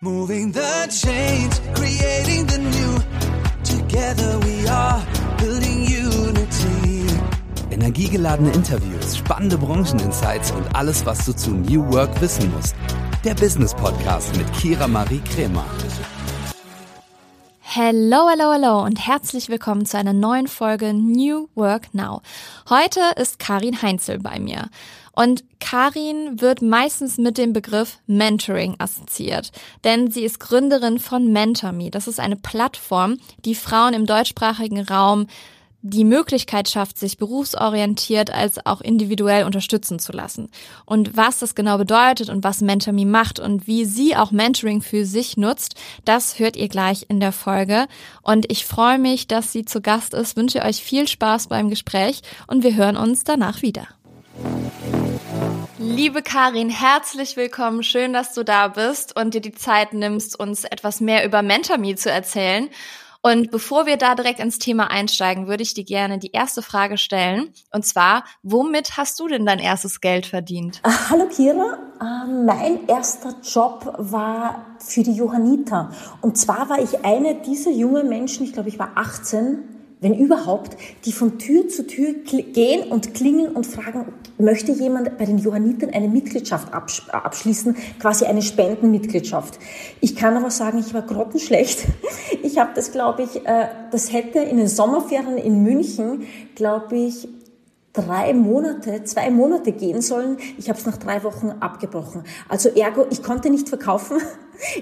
Moving the change, creating the new. Together we are building unity. Energiegeladene Interviews, spannende Brancheninsights und alles, was du zu New Work wissen musst. Der Business Podcast mit Kira Marie Kremer. Hello, hello, hello und herzlich willkommen zu einer neuen Folge New Work Now. Heute ist Karin Heinzel bei mir. Und Karin wird meistens mit dem Begriff Mentoring assoziiert, denn sie ist Gründerin von MentorMe. Das ist eine Plattform, die Frauen im deutschsprachigen Raum die Möglichkeit schafft, sich berufsorientiert als auch individuell unterstützen zu lassen. Und was das genau bedeutet und was MentorMe macht und wie sie auch Mentoring für sich nutzt, das hört ihr gleich in der Folge. Und ich freue mich, dass sie zu Gast ist, wünsche euch viel Spaß beim Gespräch und wir hören uns danach wieder. Liebe Karin, herzlich willkommen. Schön, dass du da bist und dir die Zeit nimmst, uns etwas mehr über MentorMe zu erzählen. Und bevor wir da direkt ins Thema einsteigen, würde ich dir gerne die erste Frage stellen. Und zwar, womit hast du denn dein erstes Geld verdient? Ah, hallo Kira, ähm, mein erster Job war für die Johanniter. Und zwar war ich eine dieser jungen Menschen, ich glaube, ich war 18, wenn überhaupt, die von Tür zu Tür gehen und klingeln und fragen, möchte jemand bei den Johannitern eine Mitgliedschaft abschließen, quasi eine Spendenmitgliedschaft. Ich kann aber sagen, ich war grottenschlecht. Ich habe das, glaube ich, äh, das hätte in den Sommerferien in München, glaube ich, drei Monate, zwei Monate gehen sollen. Ich habe es nach drei Wochen abgebrochen. Also ergo, ich konnte nicht verkaufen.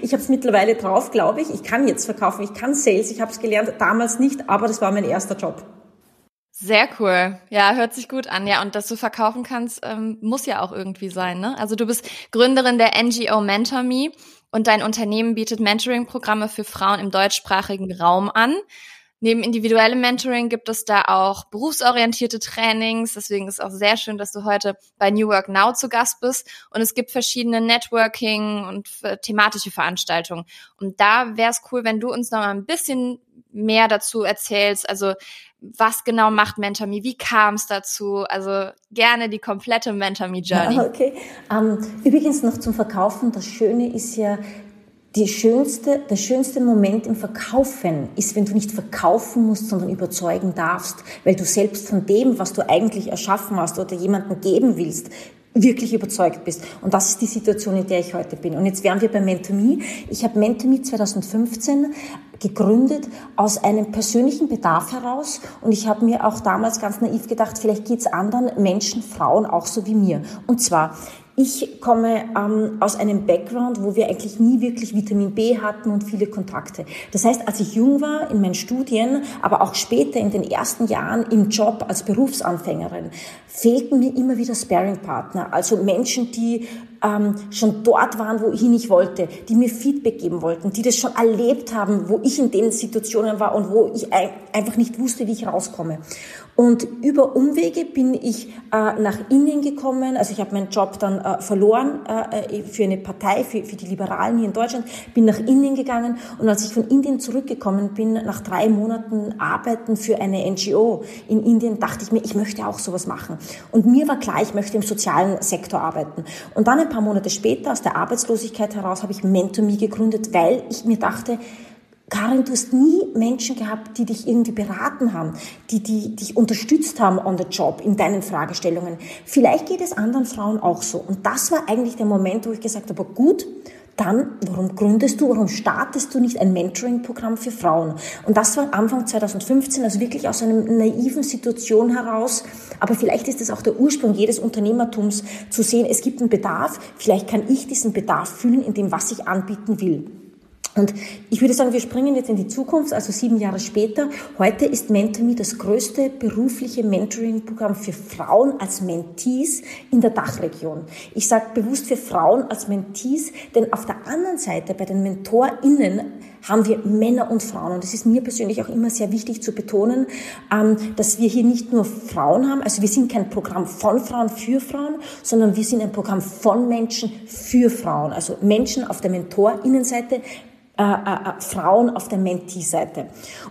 Ich habe es mittlerweile drauf, glaube ich. Ich kann jetzt verkaufen, ich kann Sales, ich habe es gelernt, damals nicht, aber das war mein erster Job. Sehr cool. Ja, hört sich gut an. Ja, und dass du verkaufen kannst, ähm, muss ja auch irgendwie sein. Ne? Also du bist Gründerin der NGO MentorMe und dein Unternehmen bietet Mentoring-Programme für Frauen im deutschsprachigen Raum an. Neben individuellem Mentoring gibt es da auch berufsorientierte Trainings. Deswegen ist auch sehr schön, dass du heute bei New Work Now zu Gast bist. Und es gibt verschiedene Networking und äh, thematische Veranstaltungen. Und da wäre es cool, wenn du uns noch mal ein bisschen mehr dazu erzählst. Also was genau macht MentorMe? Wie kam es dazu? Also gerne die komplette MentorMe Journey. Okay. Ähm, übrigens noch zum Verkaufen. Das Schöne ist ja, die schönste, der schönste Moment im Verkaufen ist, wenn du nicht verkaufen musst, sondern überzeugen darfst, weil du selbst von dem, was du eigentlich erschaffen hast oder jemandem geben willst, wirklich überzeugt bist. Und das ist die Situation, in der ich heute bin. Und jetzt wären wir bei MentorMe. Ich habe MentorMe 2015 gegründet aus einem persönlichen Bedarf heraus. Und ich habe mir auch damals ganz naiv gedacht, vielleicht geht es anderen Menschen, Frauen auch so wie mir. Und zwar, ich komme ähm, aus einem Background, wo wir eigentlich nie wirklich Vitamin B hatten und viele Kontakte. Das heißt, als ich jung war in meinen Studien, aber auch später in den ersten Jahren im Job als Berufsanfängerin, fehlten mir immer wieder Sparing-Partner, also Menschen, die ähm, schon dort waren, wohin ich wollte, die mir Feedback geben wollten, die das schon erlebt haben, wo ich in den Situationen war und wo ich einfach nicht wusste, wie ich rauskomme. Und über Umwege bin ich äh, nach Indien gekommen. Also ich habe meinen Job dann äh, verloren äh, für eine Partei, für, für die Liberalen hier in Deutschland, bin nach Indien gegangen. Und als ich von Indien zurückgekommen bin, nach drei Monaten Arbeiten für eine NGO in Indien, dachte ich mir, ich möchte auch sowas machen. Und mir war klar, ich möchte im sozialen Sektor arbeiten. Und dann ein paar Monate später, aus der Arbeitslosigkeit heraus, habe ich MentorMe gegründet, weil ich mir dachte, Karin, du hast nie Menschen gehabt, die dich irgendwie beraten haben, die, die dich unterstützt haben on the job in deinen Fragestellungen. Vielleicht geht es anderen Frauen auch so. Und das war eigentlich der Moment, wo ich gesagt habe, gut, dann, warum gründest du, warum startest du nicht ein Mentoring-Programm für Frauen? Und das war Anfang 2015, also wirklich aus einer naiven Situation heraus. Aber vielleicht ist es auch der Ursprung jedes Unternehmertums, zu sehen, es gibt einen Bedarf, vielleicht kann ich diesen Bedarf fühlen in dem, was ich anbieten will. Und ich würde sagen, wir springen jetzt in die Zukunft, also sieben Jahre später. Heute ist MentorMe das größte berufliche Mentoring-Programm für Frauen als Mentees in der Dachregion. Ich sage bewusst für Frauen als Mentees, denn auf der anderen Seite bei den MentorInnen haben wir Männer und Frauen. Und es ist mir persönlich auch immer sehr wichtig zu betonen, ähm, dass wir hier nicht nur Frauen haben, also wir sind kein Programm von Frauen für Frauen, sondern wir sind ein Programm von Menschen für Frauen. Also Menschen auf der MentorInnenseite, äh, äh, äh, Frauen auf der Mentee-Seite.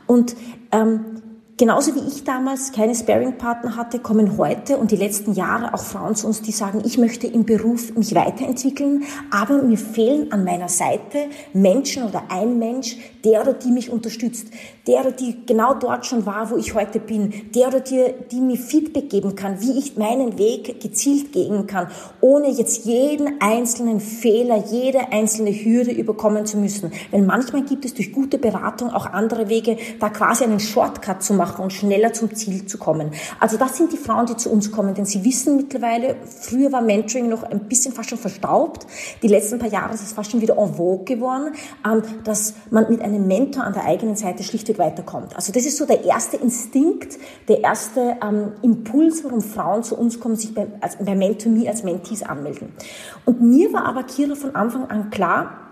Und ähm, genauso wie ich damals keine Sparing-Partner hatte, kommen heute und die letzten Jahre auch Frauen zu uns, die sagen, ich möchte im Beruf mich weiterentwickeln, aber mir fehlen an meiner Seite Menschen oder ein Mensch, der oder die mich unterstützt, der oder die genau dort schon war, wo ich heute bin, der oder die, die mir Feedback geben kann, wie ich meinen Weg gezielt gehen kann, ohne jetzt jeden einzelnen Fehler, jede einzelne Hürde überkommen zu müssen. Weil manchmal gibt es durch gute Beratung auch andere Wege, da quasi einen Shortcut zu machen und schneller zum Ziel zu kommen. Also das sind die Frauen, die zu uns kommen, denn sie wissen mittlerweile, früher war Mentoring noch ein bisschen fast schon verstaubt. Die letzten paar Jahre ist es fast schon wieder en vogue geworden, ähm, dass man mit einem Mentor an der eigenen Seite schlichtweg weiterkommt. Also das ist so der erste Instinkt, der erste ähm, Impuls, warum Frauen zu uns kommen, sich bei, als, bei MentorMe als Mentees anmelden. Und mir war aber Kira von Anfang an klar,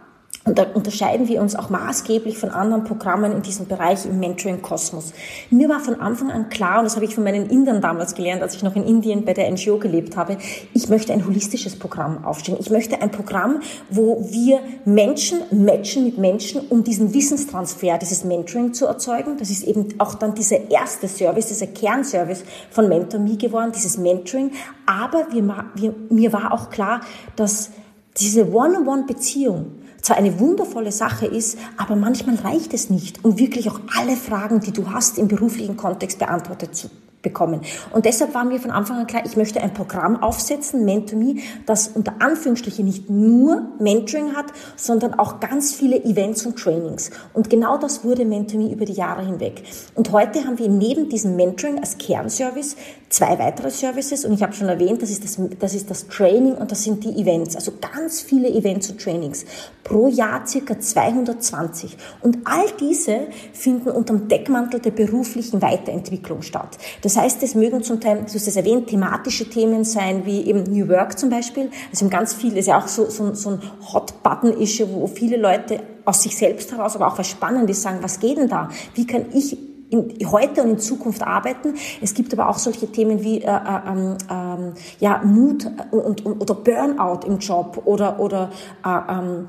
und da unterscheiden wir uns auch maßgeblich von anderen Programmen in diesem Bereich im Mentoring-Kosmos. Mir war von Anfang an klar, und das habe ich von meinen Indern damals gelernt, als ich noch in Indien bei der NGO gelebt habe, ich möchte ein holistisches Programm aufstellen. Ich möchte ein Programm, wo wir Menschen matchen mit Menschen, um diesen Wissenstransfer, dieses Mentoring zu erzeugen. Das ist eben auch dann dieser erste Service, dieser Kernservice von MentorMe geworden, dieses Mentoring. Aber wir, wir, mir war auch klar, dass diese One-on-One-Beziehung, zwar eine wundervolle Sache ist, aber manchmal reicht es nicht, um wirklich auch alle Fragen, die du hast im beruflichen Kontext beantwortet zu bekommen. Und deshalb war mir von Anfang an klar, ich möchte ein Programm aufsetzen, MentorMe, das unter Anführungsstrichen nicht nur Mentoring hat, sondern auch ganz viele Events und Trainings. Und genau das wurde MentorMe über die Jahre hinweg. Und heute haben wir neben diesem Mentoring als Kernservice zwei weitere Services und ich habe schon erwähnt, das ist das, das ist das Training und das sind die Events, also ganz viele Events und Trainings. Pro Jahr circa 220. Und all diese finden unter dem Deckmantel der beruflichen Weiterentwicklung statt. Das das heißt, es mögen zum Teil, du hast es erwähnt, thematische Themen sein, wie eben New Work zum Beispiel. Also ganz viel, ist ja auch so, so, so ein Hot-Button-Issue, wo viele Leute aus sich selbst heraus, aber auch was Spannendes sagen, was geht denn da? Wie kann ich in, heute und in Zukunft arbeiten. Es gibt aber auch solche Themen wie äh, äh, ähm, ähm ja, Mut und, und, oder Burnout im Job oder, oder äh, ähm,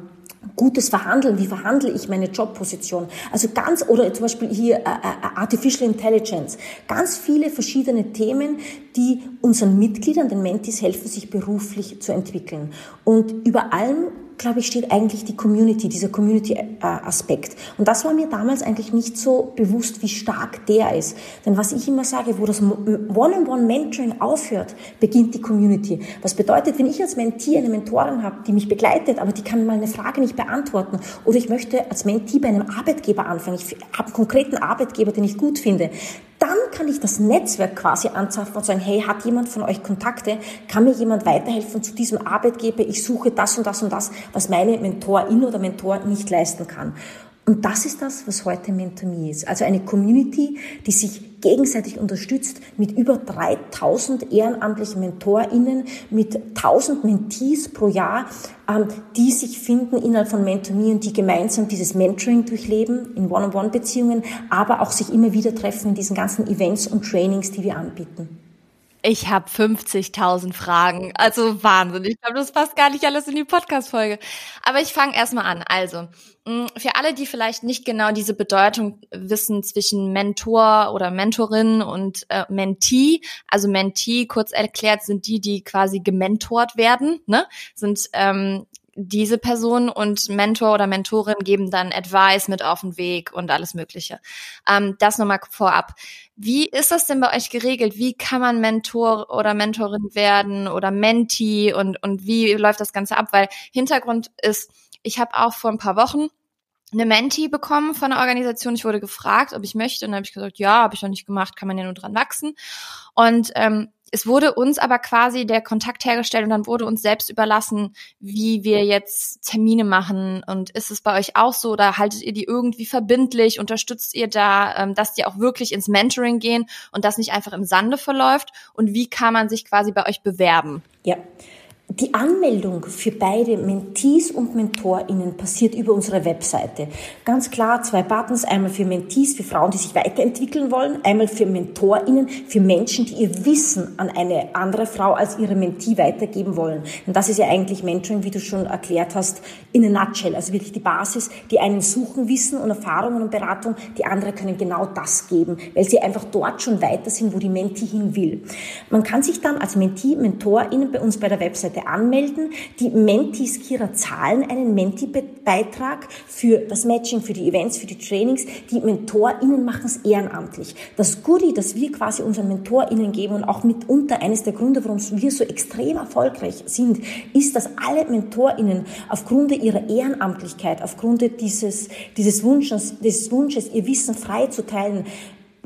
gutes Verhandeln, wie verhandle ich meine Jobposition. Also ganz, oder zum Beispiel hier äh, äh, Artificial Intelligence. Ganz viele verschiedene Themen, die unseren Mitgliedern, den Mentis helfen, sich beruflich zu entwickeln. Und über allem glaube ich, steht eigentlich die Community, dieser Community-Aspekt. Und das war mir damals eigentlich nicht so bewusst, wie stark der ist. Denn was ich immer sage, wo das One-on-One-Mentoring aufhört, beginnt die Community. Was bedeutet, wenn ich als Mentee eine Mentorin habe, die mich begleitet, aber die kann mal eine Frage nicht beantworten, oder ich möchte als Mentee bei einem Arbeitgeber anfangen, ich habe einen konkreten Arbeitgeber, den ich gut finde, dann kann ich das Netzwerk quasi anzapfen und sagen, hey, hat jemand von euch Kontakte? Kann mir jemand weiterhelfen zu diesem Arbeitgeber? Ich suche das und das und das, was meine Mentorin oder Mentor nicht leisten kann. Und das ist das, was heute MentorMe ist. Also eine Community, die sich gegenseitig unterstützt mit über 3000 ehrenamtlichen MentorInnen, mit 1000 Mentees pro Jahr, ähm, die sich finden innerhalb von MentorMe und die gemeinsam dieses Mentoring durchleben in One-on-One-Beziehungen, aber auch sich immer wieder treffen in diesen ganzen Events und Trainings, die wir anbieten. Ich habe 50.000 Fragen. Also Wahnsinn. Ich glaube, das passt gar nicht alles in die Podcast-Folge. Aber ich fange erstmal an. Also, mm, für alle, die vielleicht nicht genau diese Bedeutung wissen zwischen Mentor oder Mentorin und äh, Mentee, also Mentee, kurz erklärt, sind die, die quasi gementort werden, ne? Sind ähm, diese Person und Mentor oder Mentorin geben dann Advice mit auf den Weg und alles Mögliche. Ähm, das nochmal vorab. Wie ist das denn bei euch geregelt? Wie kann man Mentor oder Mentorin werden oder Mentee und, und wie läuft das Ganze ab? Weil Hintergrund ist, ich habe auch vor ein paar Wochen eine Mentee bekommen von der Organisation. Ich wurde gefragt, ob ich möchte. Und dann habe ich gesagt, ja, habe ich noch nicht gemacht, kann man ja nur dran wachsen. Und ähm, es wurde uns aber quasi der Kontakt hergestellt und dann wurde uns selbst überlassen, wie wir jetzt Termine machen. Und ist es bei euch auch so oder haltet ihr die irgendwie verbindlich? Unterstützt ihr da, ähm, dass die auch wirklich ins Mentoring gehen und das nicht einfach im Sande verläuft? Und wie kann man sich quasi bei euch bewerben? Ja. Die Anmeldung für beide Mentees und MentorInnen passiert über unsere Webseite. Ganz klar zwei Buttons, einmal für Mentees, für Frauen, die sich weiterentwickeln wollen, einmal für MentorInnen, für Menschen, die ihr Wissen an eine andere Frau als ihre Mentee weitergeben wollen. Und das ist ja eigentlich Mentoring, wie du schon erklärt hast, in a nutshell. Also wirklich die Basis, die einen suchen Wissen und Erfahrungen und Beratung, die andere können genau das geben, weil sie einfach dort schon weiter sind, wo die Mentee hin will. Man kann sich dann als Mentee, MentorInnen bei uns bei der Webseite anmelden. Die Mentees Kira zahlen einen Menti-Beitrag für das Matching, für die Events, für die Trainings. Die MentorInnen machen es ehrenamtlich. Das Goodie, das wir quasi unseren MentorInnen geben und auch mitunter eines der Gründe, warum wir so extrem erfolgreich sind, ist, dass alle MentorInnen aufgrund ihrer Ehrenamtlichkeit, aufgrund dieses, dieses Wunsches, des Wunsches, ihr Wissen frei zu teilen,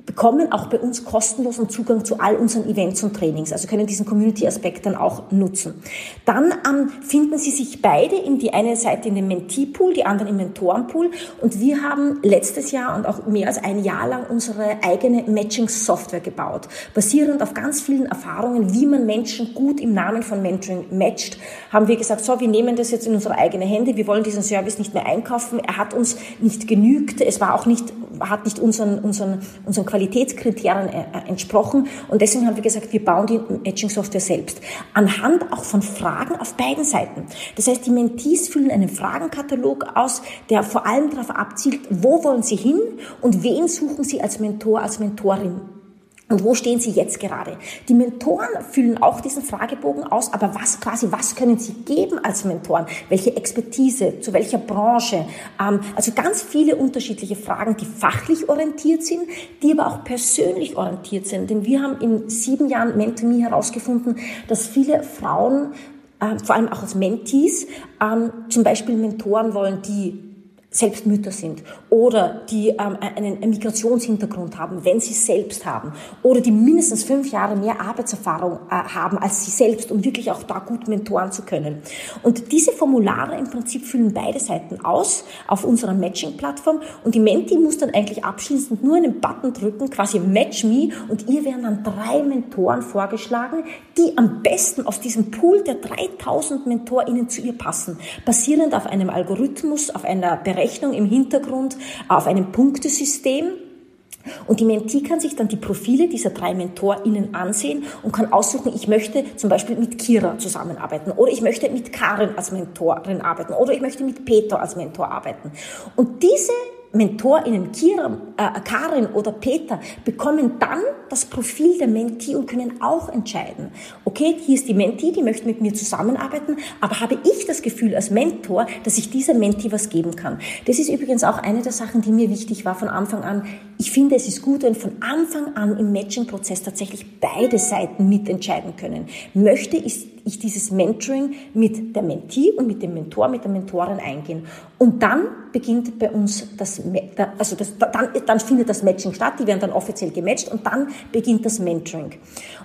bekommen auch bei uns kostenlosen Zugang zu all unseren Events und Trainings, also können diesen Community-Aspekt dann auch nutzen. Dann ähm, finden Sie sich beide in die eine Seite in dem Mentee-Pool, die anderen im Mentoren-Pool. Und wir haben letztes Jahr und auch mehr als ein Jahr lang unsere eigene Matching-Software gebaut, basierend auf ganz vielen Erfahrungen, wie man Menschen gut im Namen von Mentoring matcht, haben wir gesagt, so, wir nehmen das jetzt in unsere eigene Hände, wir wollen diesen Service nicht mehr einkaufen, er hat uns nicht genügt, es war auch nicht, hat nicht unseren, unseren, unseren Qualitätskriterien äh, äh, entsprochen. Und deswegen haben wir gesagt, wir bauen die Matching-Software selbst. Anhand auch von Fragen auf beiden Seiten. Das heißt, die Mentees füllen einen Fragenkatalog aus, der vor allem darauf abzielt, wo wollen sie hin und wen suchen sie als Mentor, als Mentorin. Und wo stehen Sie jetzt gerade? Die Mentoren füllen auch diesen Fragebogen aus, aber was quasi, was können Sie geben als Mentoren? Welche Expertise, zu welcher Branche? Ähm, also ganz viele unterschiedliche Fragen, die fachlich orientiert sind, die aber auch persönlich orientiert sind. Denn wir haben in sieben Jahren Mentomy herausgefunden, dass viele Frauen, äh, vor allem auch als Mentees, ähm, zum Beispiel Mentoren wollen, die selbst Mütter sind oder die ähm, einen Migrationshintergrund haben, wenn sie selbst haben oder die mindestens fünf Jahre mehr Arbeitserfahrung äh, haben als sie selbst, um wirklich auch da gut mentoren zu können. Und diese Formulare im Prinzip füllen beide Seiten aus auf unserer Matching-Plattform und die Menti muss dann eigentlich abschließend nur einen Button drücken, quasi Match Me und ihr werden dann drei Mentoren vorgeschlagen, die am besten aus diesem Pool der 3000 MentorInnen zu ihr passen, basierend auf einem Algorithmus, auf einer Berechnung im Hintergrund auf einem Punktesystem. Und die Mentee kann sich dann die Profile dieser drei MentorInnen ansehen und kann aussuchen, ich möchte zum Beispiel mit Kira zusammenarbeiten oder ich möchte mit Karin als Mentorin arbeiten oder ich möchte mit Peter als Mentor arbeiten. Und diese MentorInnen, Kira, äh, Karin oder Peter, bekommen dann das Profil der Mentee und können auch entscheiden, okay, hier ist die Mentee, die möchte mit mir zusammenarbeiten, aber habe ich das Gefühl als Mentor, dass ich dieser Mentee was geben kann? Das ist übrigens auch eine der Sachen, die mir wichtig war von Anfang an. Ich finde, es ist gut, wenn von Anfang an im Matching-Prozess tatsächlich beide Seiten mitentscheiden können. Möchte ich dieses Mentoring mit der Mentee und mit dem Mentor, mit der Mentorin eingehen. Und dann beginnt bei uns das, also das, dann, dann findet das Matching statt, die werden dann offiziell gematcht und dann beginnt das Mentoring.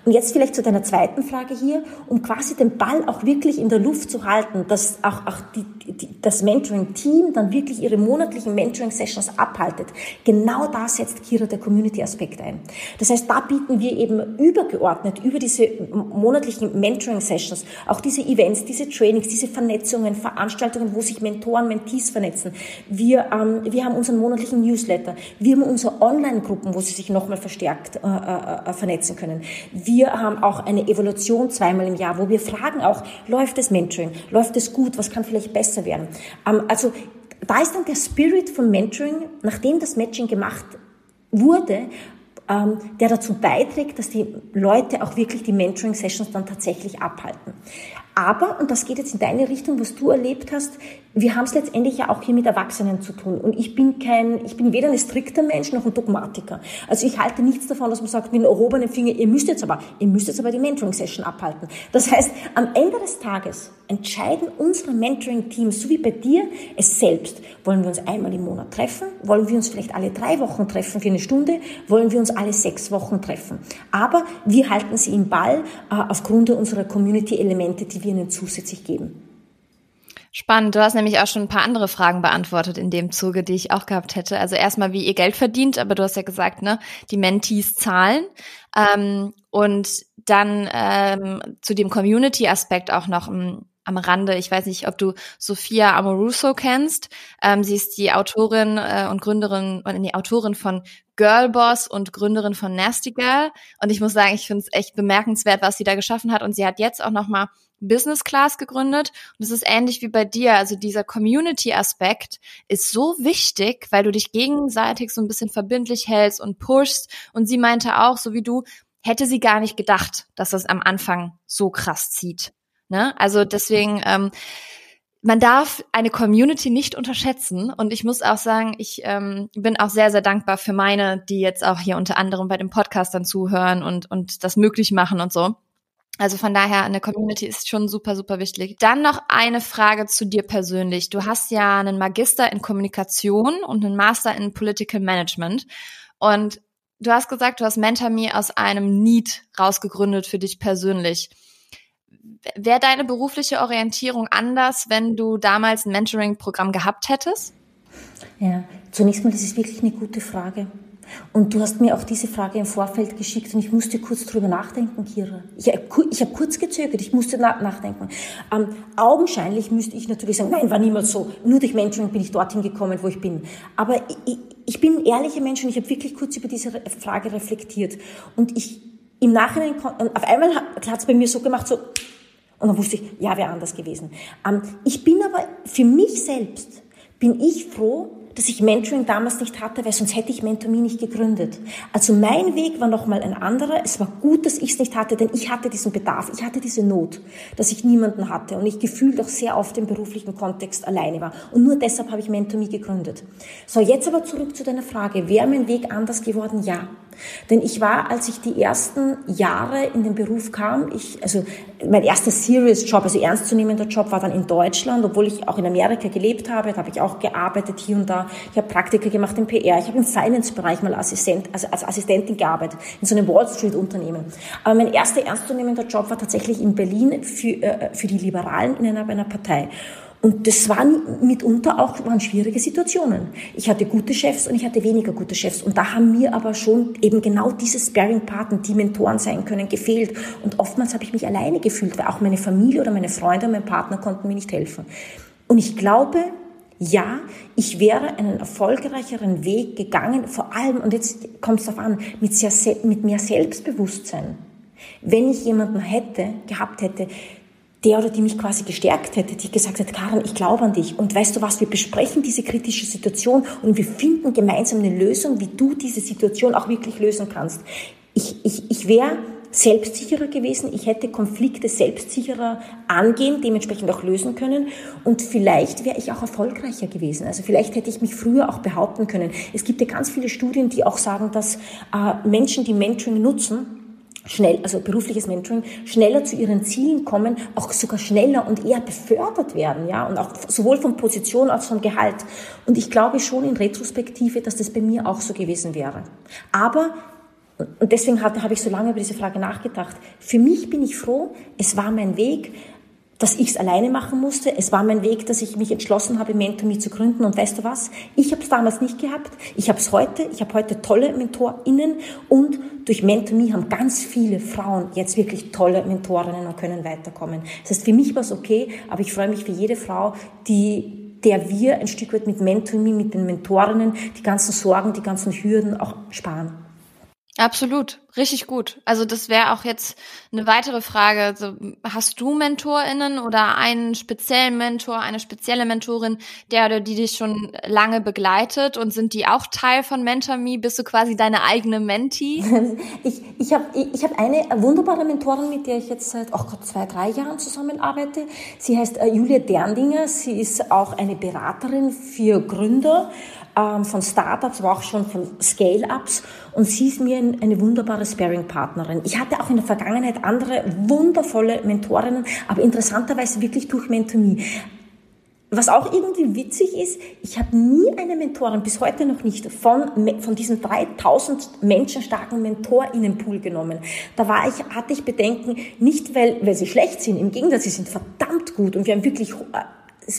Und jetzt vielleicht zu deiner zweiten Frage hier, um quasi den Ball auch wirklich in der Luft zu halten, dass auch, auch die, die, das Mentoring-Team dann wirklich ihre monatlichen Mentoring-Sessions abhaltet. Genau da setzt Kira der Community-Aspekt ein. Das heißt, da bieten wir eben übergeordnet über diese monatlichen Mentoring-Sessions auch diese Events, diese Trainings, diese Vernetzungen, Veranstaltungen, wo sich Mentoren, Mentees vernetzen. Wir, ähm, wir haben unseren monatlichen Newsletter. Wir haben unsere Online-Gruppen, wo sie sich nochmal verstärkt äh, äh, äh vernetzen können. Wir haben auch eine Evaluation zweimal im Jahr, wo wir fragen auch, läuft das Mentoring? Läuft es gut? Was kann vielleicht besser werden? Ähm, also da ist dann der Spirit von Mentoring, nachdem das Matching gemacht wurde, ähm, der dazu beiträgt, dass die Leute auch wirklich die Mentoring-Sessions dann tatsächlich abhalten. Aber, und das geht jetzt in deine Richtung, was du erlebt hast, wir haben es letztendlich ja auch hier mit Erwachsenen zu tun. Und ich bin kein, ich bin weder ein strikter Mensch noch ein Dogmatiker. Also ich halte nichts davon, dass man sagt, mit einem erhobenen Finger, ihr müsst jetzt aber, ihr müsst jetzt aber die Mentoring-Session abhalten. Das heißt, am Ende des Tages entscheiden unsere Mentoring-Teams, so wie bei dir, es selbst. Wollen wir uns einmal im Monat treffen? Wollen wir uns vielleicht alle drei Wochen treffen für eine Stunde? Wollen wir uns alle sechs Wochen treffen? Aber wir halten sie im Ball äh, aufgrund unserer Community-Elemente, die wir ihnen zusätzlich geben. Spannend. Du hast nämlich auch schon ein paar andere Fragen beantwortet in dem Zuge, die ich auch gehabt hätte. Also erstmal, wie ihr Geld verdient, aber du hast ja gesagt, ne, die Mentees zahlen. Ähm, und dann ähm, zu dem Community-Aspekt auch noch um, am Rande. Ich weiß nicht, ob du Sophia Amoruso kennst. Ähm, sie ist die Autorin äh, und Gründerin und die Autorin von Girlboss und Gründerin von Nasty Girl. Und ich muss sagen, ich finde es echt bemerkenswert, was sie da geschaffen hat. Und sie hat jetzt auch noch mal Business Class gegründet. Und es ist ähnlich wie bei dir. Also dieser Community-Aspekt ist so wichtig, weil du dich gegenseitig so ein bisschen verbindlich hältst und pushst. Und sie meinte auch, so wie du, hätte sie gar nicht gedacht, dass es am Anfang so krass zieht. Ne? Also deswegen, ähm, man darf eine Community nicht unterschätzen. Und ich muss auch sagen, ich ähm, bin auch sehr, sehr dankbar für meine, die jetzt auch hier unter anderem bei dem Podcast dann zuhören und, und das möglich machen und so. Also von daher, eine Community ist schon super, super wichtig. Dann noch eine Frage zu dir persönlich. Du hast ja einen Magister in Kommunikation und einen Master in Political Management. Und du hast gesagt, du hast MentorMe aus einem Need rausgegründet für dich persönlich. Wäre deine berufliche Orientierung anders, wenn du damals ein Mentoring-Programm gehabt hättest? Ja, zunächst mal, das ist wirklich eine gute Frage. Und du hast mir auch diese Frage im Vorfeld geschickt und ich musste kurz drüber nachdenken, Kira. Ich, ich habe kurz gezögert, ich musste nachdenken. Ähm, augenscheinlich müsste ich natürlich sagen, nein, war niemals so. Nur durch Mentoring bin ich dorthin gekommen, wo ich bin. Aber ich, ich bin ehrlicher Mensch und ich habe wirklich kurz über diese Frage reflektiert. Und ich im Nachhinein, auf einmal hat es bei mir so gemacht, so, und dann wusste ich, ja, wäre anders gewesen. Ähm, ich bin aber für mich selbst, bin ich froh, dass ich Mentoring damals nicht hatte, weil sonst hätte ich MentorMe nicht gegründet. Also mein Weg war nochmal ein anderer. Es war gut, dass ich es nicht hatte, denn ich hatte diesen Bedarf, ich hatte diese Not, dass ich niemanden hatte und ich gefühlt auch sehr oft im beruflichen Kontext alleine war. Und nur deshalb habe ich MentorMe gegründet. So, jetzt aber zurück zu deiner Frage. Wäre mein Weg anders geworden? Ja. Denn ich war, als ich die ersten Jahre in den Beruf kam, ich, also mein erster Serious Job, also ernstzunehmender Job war dann in Deutschland, obwohl ich auch in Amerika gelebt habe, da habe ich auch gearbeitet hier und da. Ich habe Praktika gemacht im PR, ich habe im Finance-Bereich mal Assistent, also als Assistentin gearbeitet, in so einem Wall Street-Unternehmen. Aber mein erster ernstzunehmender Job war tatsächlich in Berlin für, äh, für die Liberalen in einer, Partei. Und das waren mitunter auch waren schwierige Situationen. Ich hatte gute Chefs und ich hatte weniger gute Chefs. Und da haben mir aber schon eben genau diese Sparring-Partner, die Mentoren sein können, gefehlt. Und oftmals habe ich mich alleine gefühlt, weil auch meine Familie oder meine Freunde und mein Partner konnten mir nicht helfen. Und ich glaube, ja, ich wäre einen erfolgreicheren Weg gegangen, vor allem, und jetzt kommt es darauf an, mit, sehr, mit mehr Selbstbewusstsein. Wenn ich jemanden hätte, gehabt hätte, der oder die mich quasi gestärkt hätte, die gesagt hat, Karin, ich glaube an dich und weißt du was, wir besprechen diese kritische Situation und wir finden gemeinsam eine Lösung, wie du diese Situation auch wirklich lösen kannst. Ich, ich, ich wäre selbstsicherer gewesen, ich hätte Konflikte selbstsicherer angehen, dementsprechend auch lösen können und vielleicht wäre ich auch erfolgreicher gewesen. Also vielleicht hätte ich mich früher auch behaupten können. Es gibt ja ganz viele Studien, die auch sagen, dass äh, Menschen, die Mentoring nutzen, schnell, also berufliches Mentoring, schneller zu ihren Zielen kommen, auch sogar schneller und eher befördert werden, ja, und auch sowohl von Position als vom Gehalt. Und ich glaube schon in Retrospektive, dass das bei mir auch so gewesen wäre. Aber und deswegen habe ich so lange über diese Frage nachgedacht. Für mich bin ich froh, es war mein Weg, dass ich es alleine machen musste. Es war mein Weg, dass ich mich entschlossen habe, MentorMe zu gründen. Und weißt du was? Ich habe es damals nicht gehabt. Ich habe es heute. Ich habe heute tolle MentorInnen. Und durch MentorMe haben ganz viele Frauen jetzt wirklich tolle Mentorinnen und können weiterkommen. Das heißt, für mich war es okay, aber ich freue mich für jede Frau, die der wir ein Stück weit mit MentorMe, mit den Mentorinnen, die ganzen Sorgen, die ganzen Hürden auch sparen. Absolut, richtig gut. Also das wäre auch jetzt eine weitere Frage. Also hast du MentorInnen oder einen speziellen Mentor, eine spezielle Mentorin, der oder die dich schon lange begleitet und sind die auch Teil von MentorMe? Bist du quasi deine eigene Mentee? Ich, ich habe ich hab eine wunderbare Mentorin, mit der ich jetzt seit oh zwei, drei Jahren zusammenarbeite. Sie heißt äh, Julia Derndinger. Sie ist auch eine Beraterin für Gründer ähm, von Startups, aber auch schon von Scale-Ups. Und sie ist mir eine wunderbare Sparing-Partnerin. Ich hatte auch in der Vergangenheit andere wundervolle Mentorinnen, aber interessanterweise wirklich durch MentorMe. Was auch irgendwie witzig ist, ich habe nie eine Mentorin, bis heute noch nicht, von, von diesem 3000 Menschen starken Mentorinnenpool genommen. Da war ich, hatte ich Bedenken, nicht weil, weil sie schlecht sind, im Gegenteil, sie sind verdammt gut und wir haben wirklich äh,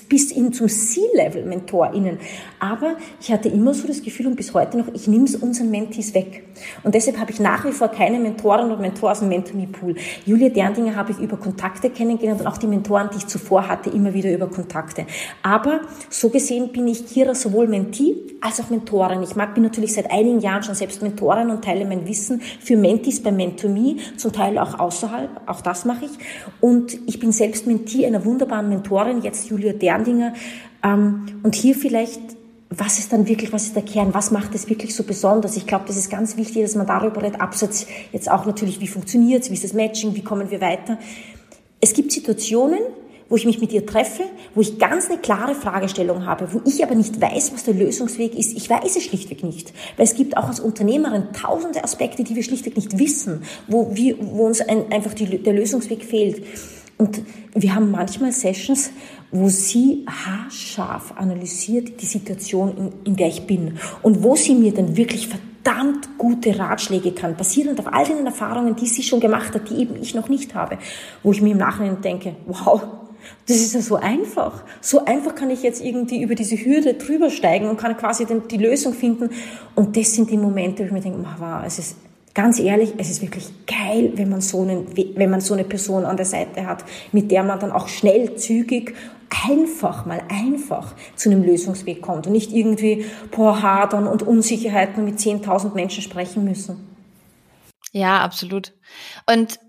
bis hin zum C-Level-MentorInnen. Aber ich hatte immer so das Gefühl und bis heute noch, ich nehme es unseren Mentees weg. Und deshalb habe ich nach wie vor keine Mentoren oder Mentor aus dem Mentor-Me-Pool. Julia Derndinger habe ich über Kontakte kennengelernt und auch die Mentoren, die ich zuvor hatte, immer wieder über Kontakte. Aber so gesehen bin ich Kira sowohl Mentee als auch Mentorin. Ich bin natürlich seit einigen Jahren schon selbst Mentorin und teile mein Wissen für Mentees bei Mentor.me, zum Teil auch außerhalb, auch das mache ich. Und ich bin selbst Mentee einer wunderbaren Mentorin, jetzt Julia Derndinger. Ähm, und hier vielleicht was ist dann wirklich, was ist der Kern, was macht es wirklich so besonders? Ich glaube, das ist ganz wichtig, dass man darüber redet, abseits jetzt auch natürlich, wie funktioniert es, wie ist das Matching, wie kommen wir weiter. Es gibt Situationen, wo ich mich mit ihr treffe, wo ich ganz eine klare Fragestellung habe, wo ich aber nicht weiß, was der Lösungsweg ist. Ich weiß es schlichtweg nicht, weil es gibt auch als Unternehmerin tausende Aspekte, die wir schlichtweg nicht wissen, wo, wir, wo uns ein, einfach die, der Lösungsweg fehlt. Und wir haben manchmal Sessions, wo sie haarscharf analysiert die Situation, in, in der ich bin und wo sie mir dann wirklich verdammt gute Ratschläge kann, basierend auf all den Erfahrungen, die sie schon gemacht hat, die eben ich noch nicht habe, wo ich mir im Nachhinein denke, wow, das ist ja so einfach. So einfach kann ich jetzt irgendwie über diese Hürde drüber steigen und kann quasi die Lösung finden. Und das sind die Momente, wo ich mir denke, wow, es ist ganz ehrlich, es ist wirklich geil, wenn man so einen, wenn man so eine Person an der Seite hat, mit der man dann auch schnell, zügig, einfach mal einfach zu einem Lösungsweg kommt und nicht irgendwie boah, hadern und Unsicherheiten mit 10.000 Menschen sprechen müssen. Ja, absolut. Und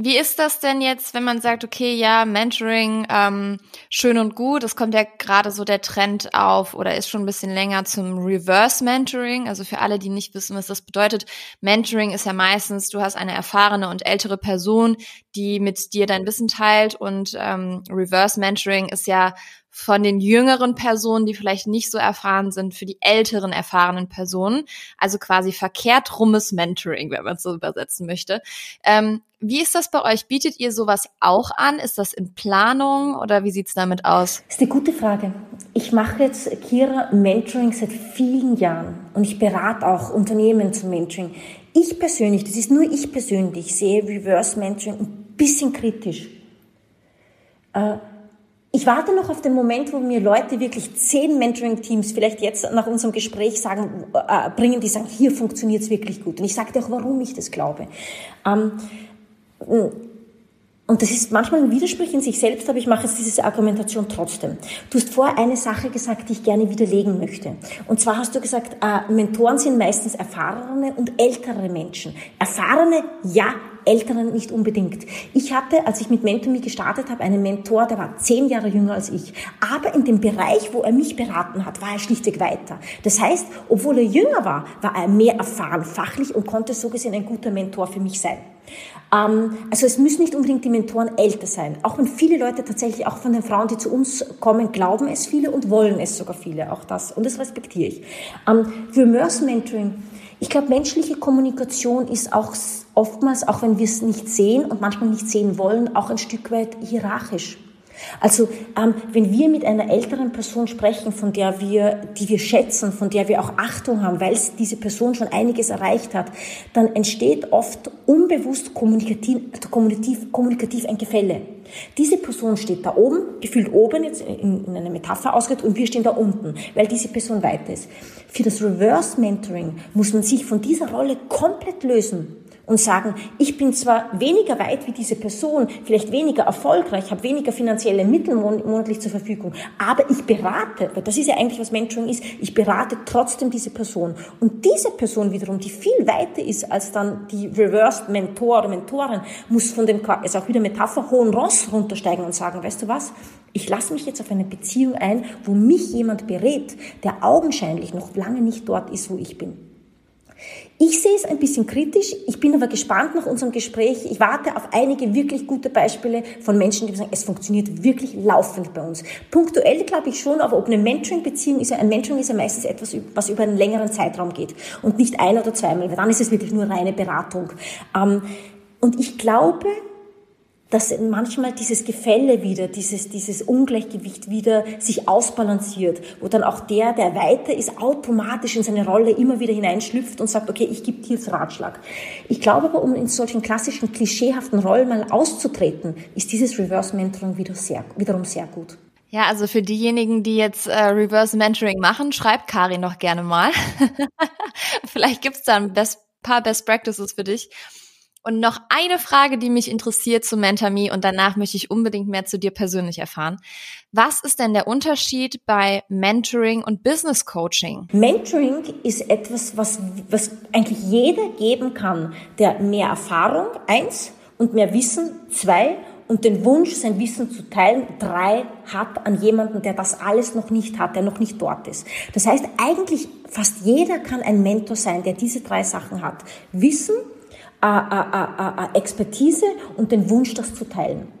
wie ist das denn jetzt, wenn man sagt, okay, ja, Mentoring, ähm, schön und gut, es kommt ja gerade so der Trend auf oder ist schon ein bisschen länger zum Reverse Mentoring. Also für alle, die nicht wissen, was das bedeutet, Mentoring ist ja meistens, du hast eine erfahrene und ältere Person, die mit dir dein Wissen teilt und ähm, Reverse Mentoring ist ja von den jüngeren Personen, die vielleicht nicht so erfahren sind, für die älteren erfahrenen Personen. Also quasi verkehrt rummes Mentoring, wenn man es so übersetzen möchte. Ähm, wie ist das bei euch? Bietet ihr sowas auch an? Ist das in Planung oder wie sieht's damit aus? Das ist eine gute Frage. Ich mache jetzt Kira Mentoring seit vielen Jahren und ich berate auch Unternehmen zum Mentoring. Ich persönlich, das ist nur ich persönlich, sehe Reverse Mentoring ein bisschen kritisch. Ich warte noch auf den Moment, wo mir Leute wirklich zehn Mentoring-Teams vielleicht jetzt nach unserem Gespräch sagen, äh, bringen, die sagen, hier funktioniert es wirklich gut. Und ich sage dir auch, warum ich das glaube. Ähm, und das ist manchmal ein Widerspruch in sich selbst, aber ich mache jetzt diese Argumentation trotzdem. Du hast vorher eine Sache gesagt, die ich gerne widerlegen möchte. Und zwar hast du gesagt, äh, Mentoren sind meistens erfahrene und ältere Menschen. Erfahrene, ja, Älteren nicht unbedingt. Ich hatte, als ich mit MentorMe gestartet habe, einen Mentor, der war zehn Jahre jünger als ich. Aber in dem Bereich, wo er mich beraten hat, war er schlichtweg weiter. Das heißt, obwohl er jünger war, war er mehr erfahren fachlich und konnte so gesehen ein guter Mentor für mich sein. Ähm, also es müssen nicht unbedingt die Mentoren älter sein. Auch wenn viele Leute tatsächlich, auch von den Frauen, die zu uns kommen, glauben es viele und wollen es sogar viele. Auch das. Und das respektiere ich. Ähm, Reverse Mentoring. Ich glaube, menschliche Kommunikation ist auch oftmals, auch wenn wir es nicht sehen und manchmal nicht sehen wollen, auch ein Stück weit hierarchisch. Also ähm, wenn wir mit einer älteren Person sprechen, von der wir, die wir schätzen, von der wir auch Achtung haben, weil diese Person schon einiges erreicht hat, dann entsteht oft unbewusst kommunikativ, kommunikativ, kommunikativ ein Gefälle. Diese Person steht da oben, gefühlt oben, jetzt in, in einer Metapher ausgedrückt, und wir stehen da unten, weil diese Person weiter ist. Für das Reverse Mentoring muss man sich von dieser Rolle komplett lösen und sagen, ich bin zwar weniger weit wie diese Person, vielleicht weniger erfolgreich, habe weniger finanzielle Mittel monatlich zur Verfügung, aber ich berate, weil das ist ja eigentlich, was Mentoring ist, ich berate trotzdem diese Person. Und diese Person wiederum, die viel weiter ist als dann die Reversed Mentor oder Mentorin, muss von dem, ist auch wieder Metapher, hohen Ross runtersteigen und sagen, weißt du was, ich lasse mich jetzt auf eine Beziehung ein, wo mich jemand berät, der augenscheinlich noch lange nicht dort ist, wo ich bin. Ich sehe es ein bisschen kritisch. Ich bin aber gespannt nach unserem Gespräch. Ich warte auf einige wirklich gute Beispiele von Menschen, die sagen, es funktioniert wirklich laufend bei uns. Punktuell glaube ich schon, aber ob eine Mentoring-Beziehung ist, ja, ein Mentoring ist ja meistens etwas, was über einen längeren Zeitraum geht und nicht ein oder zweimal, weil dann ist es wirklich nur reine Beratung. Ähm, und ich glaube, dass manchmal dieses Gefälle wieder, dieses, dieses Ungleichgewicht wieder sich ausbalanciert, wo dann auch der, der weiter ist, automatisch in seine Rolle immer wieder hineinschlüpft und sagt, okay, ich gebe dir jetzt Ratschlag. Ich glaube aber, um in solchen klassischen, klischeehaften Rollen mal auszutreten, ist dieses Reverse Mentoring wieder sehr, wiederum sehr gut. Ja, also für diejenigen, die jetzt äh, Reverse Mentoring machen, schreibt Karin doch gerne mal. Vielleicht gibt's da ein best, paar Best Practices für dich. Und noch eine Frage, die mich interessiert zu MentorMe und danach möchte ich unbedingt mehr zu dir persönlich erfahren. Was ist denn der Unterschied bei Mentoring und Business Coaching? Mentoring ist etwas, was, was eigentlich jeder geben kann, der mehr Erfahrung, eins, und mehr Wissen, zwei, und den Wunsch, sein Wissen zu teilen, drei, hat an jemanden, der das alles noch nicht hat, der noch nicht dort ist. Das heißt, eigentlich fast jeder kann ein Mentor sein, der diese drei Sachen hat. Wissen, Expertise und den Wunsch, das zu teilen.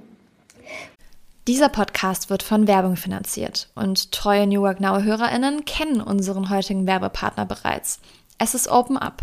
Dieser Podcast wird von Werbung finanziert und treue New Work Now HörerInnen kennen unseren heutigen Werbepartner bereits. Es ist Open Up.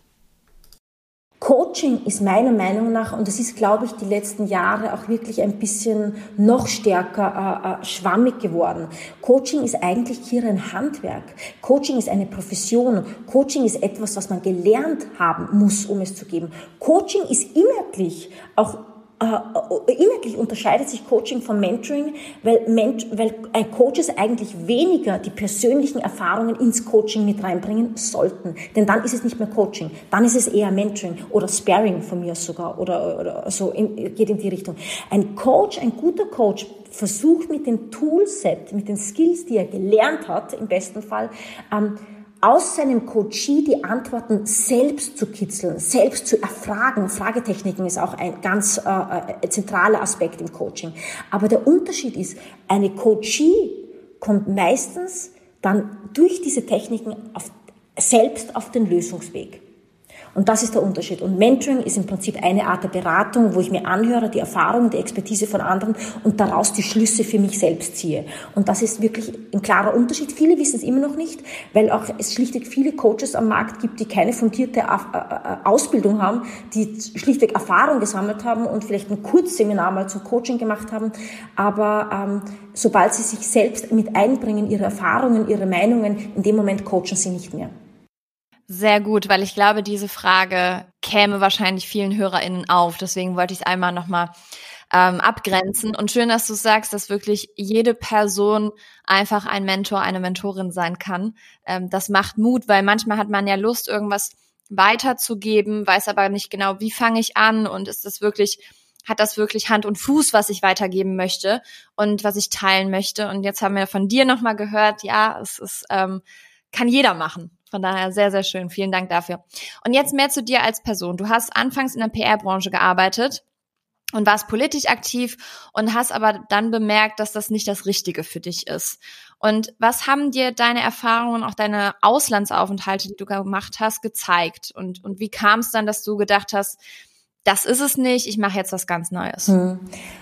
Coaching ist meiner Meinung nach, und das ist, glaube ich, die letzten Jahre auch wirklich ein bisschen noch stärker äh, äh, schwammig geworden. Coaching ist eigentlich hier ein Handwerk. Coaching ist eine Profession. Coaching ist etwas, was man gelernt haben muss, um es zu geben. Coaching ist inhaltlich auch inhaltlich unterscheidet sich Coaching vom Mentoring, weil, Ment weil ein Coaches eigentlich weniger die persönlichen Erfahrungen ins Coaching mit reinbringen sollten. Denn dann ist es nicht mehr Coaching, dann ist es eher Mentoring oder Sparing von mir sogar oder, oder so in, geht in die Richtung. Ein Coach, ein guter Coach versucht mit dem Toolset, mit den Skills, die er gelernt hat, im besten Fall, ähm, aus seinem Coachie die Antworten selbst zu kitzeln, selbst zu erfragen. Fragetechniken ist auch ein ganz äh, äh, zentraler Aspekt im Coaching. Aber der Unterschied ist, eine Coachie kommt meistens dann durch diese Techniken auf, selbst auf den Lösungsweg. Und das ist der Unterschied. Und Mentoring ist im Prinzip eine Art der Beratung, wo ich mir anhöre, die Erfahrungen, die Expertise von anderen und daraus die Schlüsse für mich selbst ziehe. Und das ist wirklich ein klarer Unterschied. Viele wissen es immer noch nicht, weil auch es schlichtweg viele Coaches am Markt gibt, die keine fundierte äh, äh, Ausbildung haben, die schlichtweg Erfahrung gesammelt haben und vielleicht ein Kurzseminar mal zum Coaching gemacht haben. Aber ähm, sobald sie sich selbst mit einbringen, ihre Erfahrungen, ihre Meinungen, in dem Moment coachen sie nicht mehr. Sehr gut, weil ich glaube, diese Frage käme wahrscheinlich vielen HörerInnen auf. Deswegen wollte ich es einmal nochmal ähm, abgrenzen. Und schön, dass du sagst, dass wirklich jede Person einfach ein Mentor, eine Mentorin sein kann. Ähm, das macht Mut, weil manchmal hat man ja Lust, irgendwas weiterzugeben, weiß aber nicht genau, wie fange ich an und ist das wirklich hat das wirklich Hand und Fuß, was ich weitergeben möchte und was ich teilen möchte. Und jetzt haben wir von dir nochmal gehört, ja, es ist, ähm, kann jeder machen. Von daher sehr, sehr schön. Vielen Dank dafür. Und jetzt mehr zu dir als Person. Du hast anfangs in der PR-Branche gearbeitet und warst politisch aktiv und hast aber dann bemerkt, dass das nicht das Richtige für dich ist. Und was haben dir deine Erfahrungen, auch deine Auslandsaufenthalte, die du gemacht hast, gezeigt? Und, und wie kam es dann, dass du gedacht hast, das ist es nicht, ich mache jetzt was ganz Neues? Hm.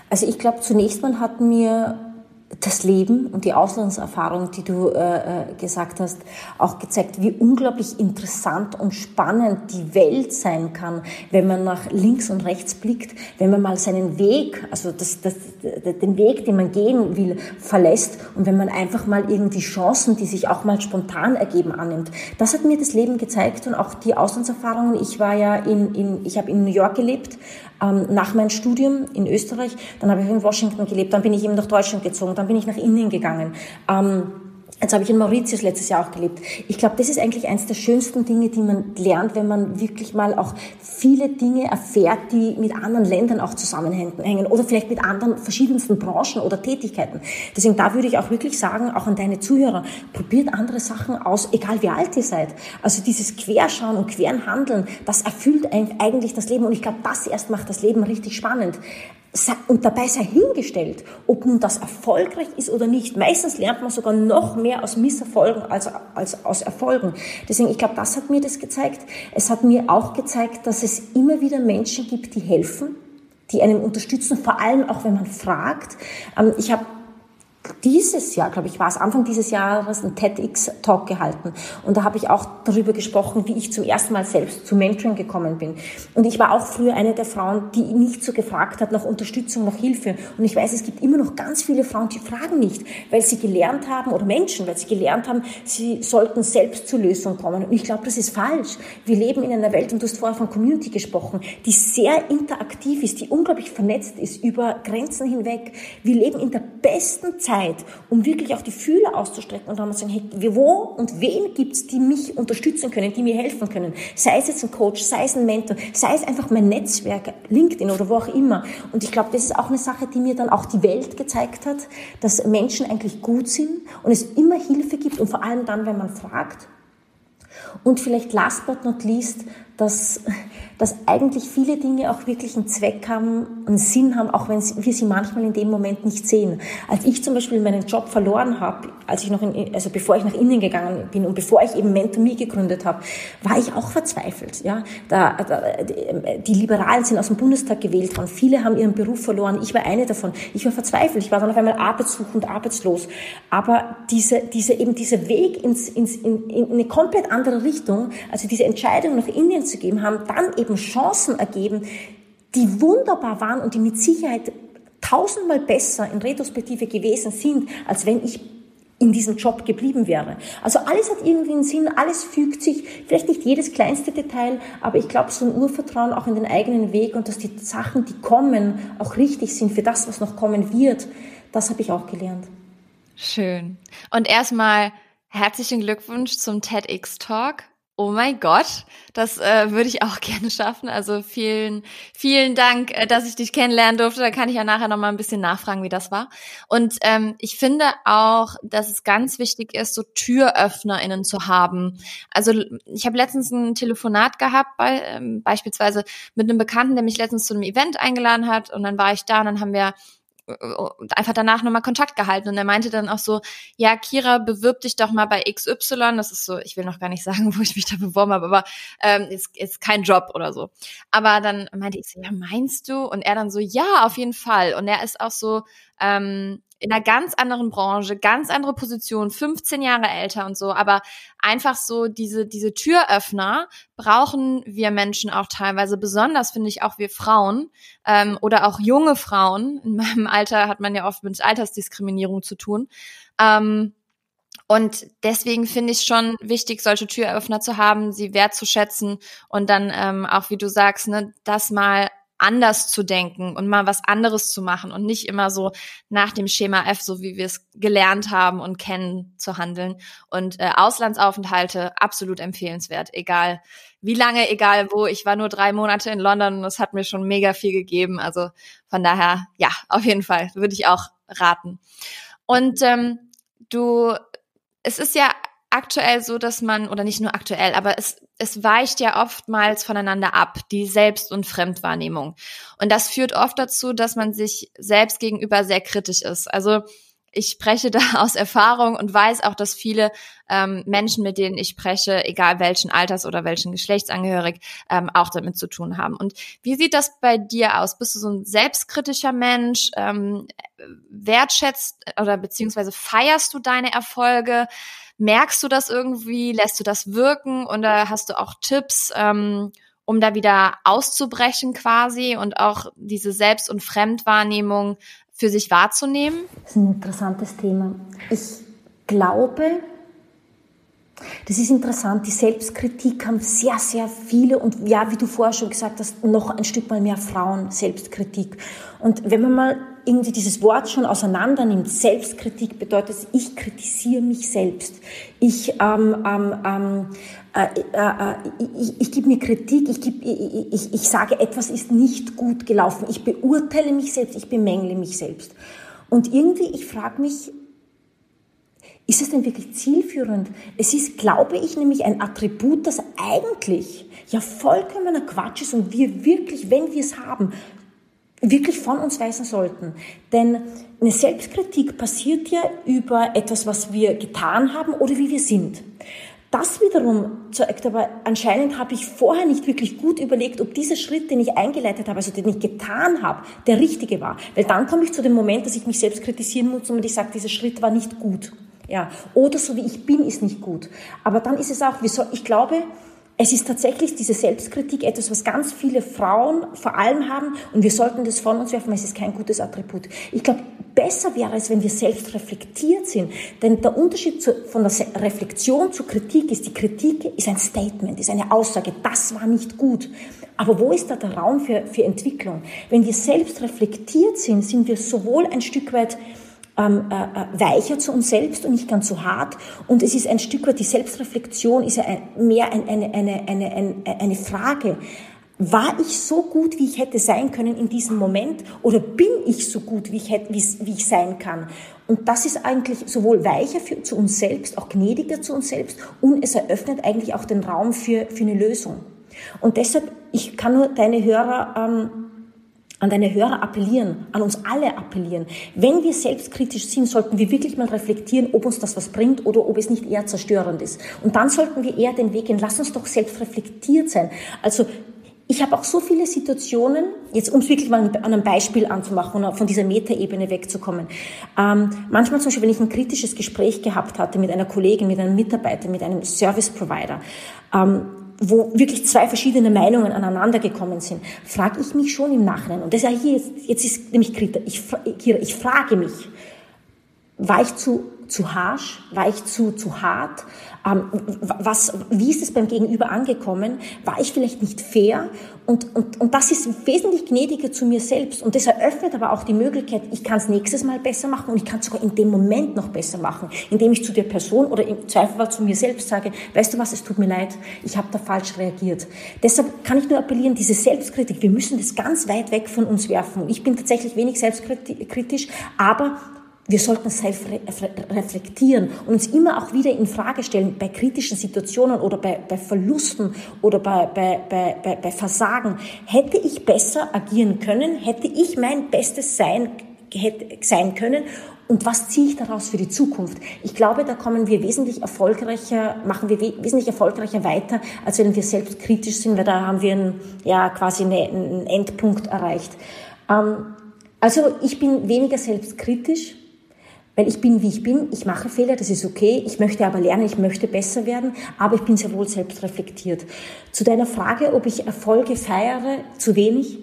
Also ich glaube, zunächst mal hat mir das Leben und die Auslandserfahrung, die du äh, äh, gesagt hast, auch gezeigt, wie unglaublich interessant und spannend die Welt sein kann, wenn man nach links und rechts blickt, wenn man mal seinen Weg, also das, das, den Weg, den man gehen will, verlässt und wenn man einfach mal irgendwie Chancen, die sich auch mal spontan ergeben, annimmt. Das hat mir das Leben gezeigt und auch die Auslandserfahrungen. Ich war ja in, in ich habe in New York gelebt, ähm, nach meinem Studium in Österreich, dann habe ich in Washington gelebt, dann bin ich eben nach Deutschland gezogen, dann bin ich nach Indien gegangen. Ähm, Jetzt habe ich in Mauritius letztes Jahr auch gelebt. Ich glaube, das ist eigentlich eines der schönsten Dinge, die man lernt, wenn man wirklich mal auch viele Dinge erfährt, die mit anderen Ländern auch zusammenhängen oder vielleicht mit anderen verschiedensten Branchen oder Tätigkeiten. Deswegen da würde ich auch wirklich sagen, auch an deine Zuhörer, probiert andere Sachen aus, egal wie alt ihr seid. Also dieses Querschauen und queren Handeln, das erfüllt eigentlich das Leben und ich glaube, das erst macht das Leben richtig spannend und dabei sei hingestellt, ob nun das erfolgreich ist oder nicht. Meistens lernt man sogar noch mehr aus Misserfolgen als, als aus Erfolgen. Deswegen, ich glaube, das hat mir das gezeigt. Es hat mir auch gezeigt, dass es immer wieder Menschen gibt, die helfen, die einem unterstützen, vor allem auch wenn man fragt. Ähm, ich habe dieses Jahr, glaube ich, war es Anfang dieses Jahres ein TEDx-Talk gehalten. Und da habe ich auch darüber gesprochen, wie ich zum ersten Mal selbst zu Mentoring gekommen bin. Und ich war auch früher eine der Frauen, die nicht so gefragt hat nach Unterstützung, nach Hilfe. Und ich weiß, es gibt immer noch ganz viele Frauen, die fragen nicht, weil sie gelernt haben, oder Menschen, weil sie gelernt haben, sie sollten selbst zur Lösung kommen. Und ich glaube, das ist falsch. Wir leben in einer Welt, und du hast vorher von Community gesprochen, die sehr interaktiv ist, die unglaublich vernetzt ist über Grenzen hinweg. Wir leben in der besten Zeit Zeit, um wirklich auch die Fühler auszustrecken und dann zu sagen, hey, wo und wen gibt's, die mich unterstützen können, die mir helfen können? Sei es jetzt ein Coach, sei es ein Mentor, sei es einfach mein Netzwerk, LinkedIn oder wo auch immer. Und ich glaube, das ist auch eine Sache, die mir dann auch die Welt gezeigt hat, dass Menschen eigentlich gut sind und es immer Hilfe gibt und vor allem dann, wenn man fragt. Und vielleicht last but not least, dass, dass eigentlich viele Dinge auch wirklich einen Zweck haben, einen Sinn haben, auch wenn wir sie manchmal in dem Moment nicht sehen. Als ich zum Beispiel meinen Job verloren habe, als ich noch in, also bevor ich nach Indien gegangen bin und bevor ich eben Mentor.me gegründet habe, war ich auch verzweifelt. Ja, da, da, die Liberalen sind aus dem Bundestag gewählt worden. Viele haben ihren Beruf verloren. Ich war eine davon. Ich war verzweifelt. Ich war dann auf einmal arbeitssuchend, arbeitslos. Aber diese, diese, eben dieser Weg ins, ins, in, in eine komplett andere Richtung, also diese Entscheidung nach Indien zu geben, haben dann eben Chancen ergeben, die wunderbar waren und die mit Sicherheit tausendmal besser in Retrospektive gewesen sind, als wenn ich in diesem Job geblieben wäre. Also alles hat irgendwie einen Sinn, alles fügt sich, vielleicht nicht jedes kleinste Detail, aber ich glaube, so ein Urvertrauen auch in den eigenen Weg und dass die Sachen, die kommen, auch richtig sind für das, was noch kommen wird, das habe ich auch gelernt. Schön. Und erstmal herzlichen Glückwunsch zum TEDx Talk. Oh mein Gott, das äh, würde ich auch gerne schaffen. Also vielen, vielen Dank, äh, dass ich dich kennenlernen durfte. Da kann ich ja nachher noch mal ein bisschen nachfragen, wie das war. Und ähm, ich finde auch, dass es ganz wichtig ist, so TüröffnerInnen zu haben. Also ich habe letztens ein Telefonat gehabt, bei, ähm, beispielsweise mit einem Bekannten, der mich letztens zu einem Event eingeladen hat. Und dann war ich da und dann haben wir und einfach danach nochmal Kontakt gehalten. Und er meinte dann auch so, ja, Kira, bewirb dich doch mal bei XY. Das ist so, ich will noch gar nicht sagen, wo ich mich da beworben habe, aber ähm, ist, ist kein Job oder so. Aber dann meinte ich so, ja, meinst du? Und er dann so, ja, auf jeden Fall. Und er ist auch so, ähm, in einer ganz anderen Branche, ganz andere Position, 15 Jahre älter und so, aber einfach so diese, diese Türöffner brauchen wir Menschen auch teilweise, besonders finde ich auch wir Frauen ähm, oder auch junge Frauen. In meinem Alter hat man ja oft mit Altersdiskriminierung zu tun. Ähm, und deswegen finde ich schon wichtig, solche Türöffner zu haben, sie wertzuschätzen und dann ähm, auch, wie du sagst, ne, das mal anders zu denken und mal was anderes zu machen und nicht immer so nach dem Schema F, so wie wir es gelernt haben und kennen, zu handeln. Und äh, Auslandsaufenthalte absolut empfehlenswert, egal wie lange, egal wo. Ich war nur drei Monate in London und es hat mir schon mega viel gegeben. Also von daher, ja, auf jeden Fall würde ich auch raten. Und ähm, du, es ist ja aktuell so, dass man, oder nicht nur aktuell, aber es, es weicht ja oftmals voneinander ab, die Selbst- und Fremdwahrnehmung. Und das führt oft dazu, dass man sich selbst gegenüber sehr kritisch ist. Also ich spreche da aus Erfahrung und weiß auch, dass viele ähm, Menschen, mit denen ich spreche, egal welchen Alters oder welchen Geschlechtsangehörig, ähm, auch damit zu tun haben. Und wie sieht das bei dir aus? Bist du so ein selbstkritischer Mensch? Ähm, wertschätzt oder beziehungsweise feierst du deine Erfolge? Merkst du das irgendwie? Lässt du das wirken? Oder hast du auch Tipps, ähm, um da wieder auszubrechen quasi und auch diese Selbst- und Fremdwahrnehmung für sich wahrzunehmen? Das ist ein interessantes Thema. Ich glaube, Das ist interessant. Die Selbstkritik haben sehr, sehr viele und ja, wie du vorher schon gesagt hast, noch ein Stück mal mehr Frauen Selbstkritik. Und wenn man mal irgendwie dieses Wort schon auseinander nimmt, Selbstkritik bedeutet, ich kritisiere mich selbst. Ich, ähm, ähm, ähm, äh, äh, äh, ich, ich gebe mir Kritik, ich, geb, ich, ich, ich sage, etwas ist nicht gut gelaufen. Ich beurteile mich selbst, ich bemängle mich selbst. Und irgendwie, ich frage mich, ist es denn wirklich zielführend? Es ist, glaube ich, nämlich ein Attribut, das eigentlich ja vollkommener Quatsch ist und wir wirklich, wenn wir es haben, wirklich von uns weisen sollten. Denn eine Selbstkritik passiert ja über etwas, was wir getan haben oder wie wir sind. Das wiederum zeigt aber, anscheinend habe ich vorher nicht wirklich gut überlegt, ob dieser Schritt, den ich eingeleitet habe, also den ich getan habe, der richtige war. Weil dann komme ich zu dem Moment, dass ich mich selbst kritisieren muss und ich sage, dieser Schritt war nicht gut. Ja. Oder so wie ich bin, ist nicht gut. Aber dann ist es auch, ich glaube, es ist tatsächlich diese Selbstkritik etwas, was ganz viele Frauen vor allem haben und wir sollten das von uns werfen, weil es ist kein gutes Attribut. Ich glaube, besser wäre es, wenn wir selbst reflektiert sind, denn der Unterschied zu, von der Reflexion zur Kritik ist, die Kritik ist ein Statement, ist eine Aussage, das war nicht gut. Aber wo ist da der Raum für, für Entwicklung? Wenn wir selbst reflektiert sind, sind wir sowohl ein Stück weit ähm, äh, äh, weicher zu uns selbst und nicht ganz so hart. Und es ist ein Stück weit, die Selbstreflexion ist ja ein, mehr ein, eine, eine, eine, eine, eine Frage. War ich so gut, wie ich hätte sein können in diesem Moment? Oder bin ich so gut, wie ich, hätte, wie, wie ich sein kann? Und das ist eigentlich sowohl weicher für, zu uns selbst, auch gnädiger zu uns selbst und es eröffnet eigentlich auch den Raum für, für eine Lösung. Und deshalb, ich kann nur deine Hörer ähm, an deine Hörer appellieren, an uns alle appellieren. Wenn wir selbstkritisch sind, sollten wir wirklich mal reflektieren, ob uns das was bringt oder ob es nicht eher zerstörend ist. Und dann sollten wir eher den Weg gehen, lass uns doch selbst reflektiert sein. Also ich habe auch so viele Situationen, jetzt um es wirklich mal an einem Beispiel anzumachen und von dieser Metaebene wegzukommen. Ähm, manchmal zum Beispiel, wenn ich ein kritisches Gespräch gehabt hatte mit einer Kollegin, mit einem Mitarbeiter, mit einem Service Provider, ähm, wo wirklich zwei verschiedene Meinungen aneinander gekommen sind, frage ich mich schon im Nachhinein, und das ist ja hier, jetzt, jetzt ist nämlich Krita, ich, hier, ich frage mich, war ich zu, zu harsch, war ich zu, zu hart, was, wie ist es beim Gegenüber angekommen? War ich vielleicht nicht fair? Und, und, und das ist wesentlich gnädiger zu mir selbst. Und das eröffnet aber auch die Möglichkeit, ich kann es nächstes Mal besser machen und ich kann es sogar in dem Moment noch besser machen, indem ich zu der Person oder im Zweifelsfall zu mir selbst sage, weißt du was, es tut mir leid, ich habe da falsch reagiert. Deshalb kann ich nur appellieren, diese Selbstkritik, wir müssen das ganz weit weg von uns werfen. Ich bin tatsächlich wenig selbstkritisch, aber wir sollten selbst reflektieren und uns immer auch wieder in Frage stellen bei kritischen Situationen oder bei, bei Verlusten oder bei, bei, bei, bei Versagen. Hätte ich besser agieren können? Hätte ich mein Bestes sein, sein können? Und was ziehe ich daraus für die Zukunft? Ich glaube, da kommen wir wesentlich erfolgreicher, machen wir wesentlich erfolgreicher weiter, als wenn wir selbst kritisch sind, weil da haben wir einen, ja, quasi einen Endpunkt erreicht. Ähm, also ich bin weniger selbstkritisch, weil ich bin, wie ich bin, ich mache Fehler, das ist okay, ich möchte aber lernen, ich möchte besser werden, aber ich bin sehr wohl selbst reflektiert. Zu deiner Frage, ob ich Erfolge feiere, zu wenig.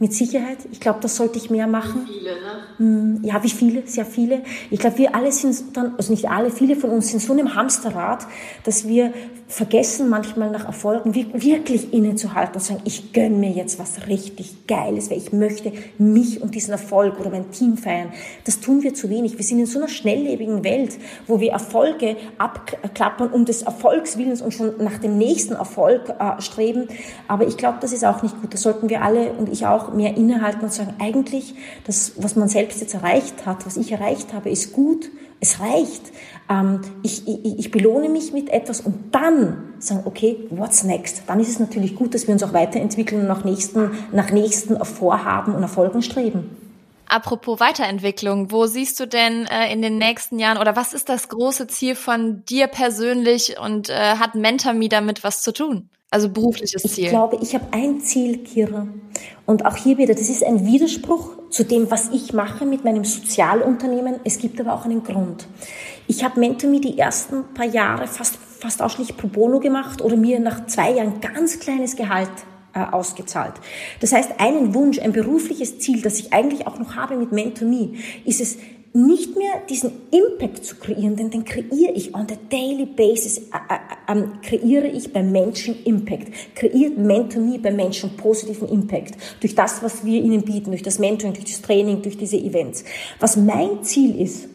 Mit Sicherheit. Ich glaube, das sollte ich mehr machen. Wie viele, ne? Hm, ja, wie viele? Sehr viele. Ich glaube, wir alle sind dann, also nicht alle, viele von uns sind so in einem Hamsterrad, dass wir vergessen manchmal nach Erfolgen wirklich innezuhalten und sagen, ich gönne mir jetzt was richtig Geiles, weil ich möchte mich und diesen Erfolg oder mein Team feiern. Das tun wir zu wenig. Wir sind in so einer schnelllebigen Welt, wo wir Erfolge abklappern um des Erfolgswillens und schon nach dem nächsten Erfolg äh, streben. Aber ich glaube, das ist auch nicht gut. Das sollten wir alle und ich auch mehr innehalten und sagen, eigentlich, das, was man selbst jetzt erreicht hat, was ich erreicht habe, ist gut, es reicht. Ähm, ich, ich, ich belohne mich mit etwas und dann sagen, okay, what's next? Dann ist es natürlich gut, dass wir uns auch weiterentwickeln und nach nächsten, nach nächsten Vorhaben und Erfolgen streben. Apropos Weiterentwicklung, wo siehst du denn äh, in den nächsten Jahren oder was ist das große Ziel von dir persönlich und äh, hat MentorMe damit was zu tun? Also berufliches Ziel. Ich glaube, ich habe ein Ziel, Kira. Und auch hier wieder, das ist ein Widerspruch zu dem, was ich mache mit meinem Sozialunternehmen. Es gibt aber auch einen Grund. Ich habe MentorMe die ersten paar Jahre fast, fast ausschließlich pro bono gemacht oder mir nach zwei Jahren ganz kleines Gehalt äh, ausgezahlt. Das heißt, einen Wunsch, ein berufliches Ziel, das ich eigentlich auch noch habe mit MentorMe, ist es, nicht mehr diesen Impact zu kreieren, denn den kreiere ich on the daily basis, äh, äh, kreiere ich beim Menschen Impact, kreiert Mentoring beim Menschen positiven Impact durch das, was wir ihnen bieten, durch das Mentoring, durch das Training, durch diese Events. Was mein Ziel ist,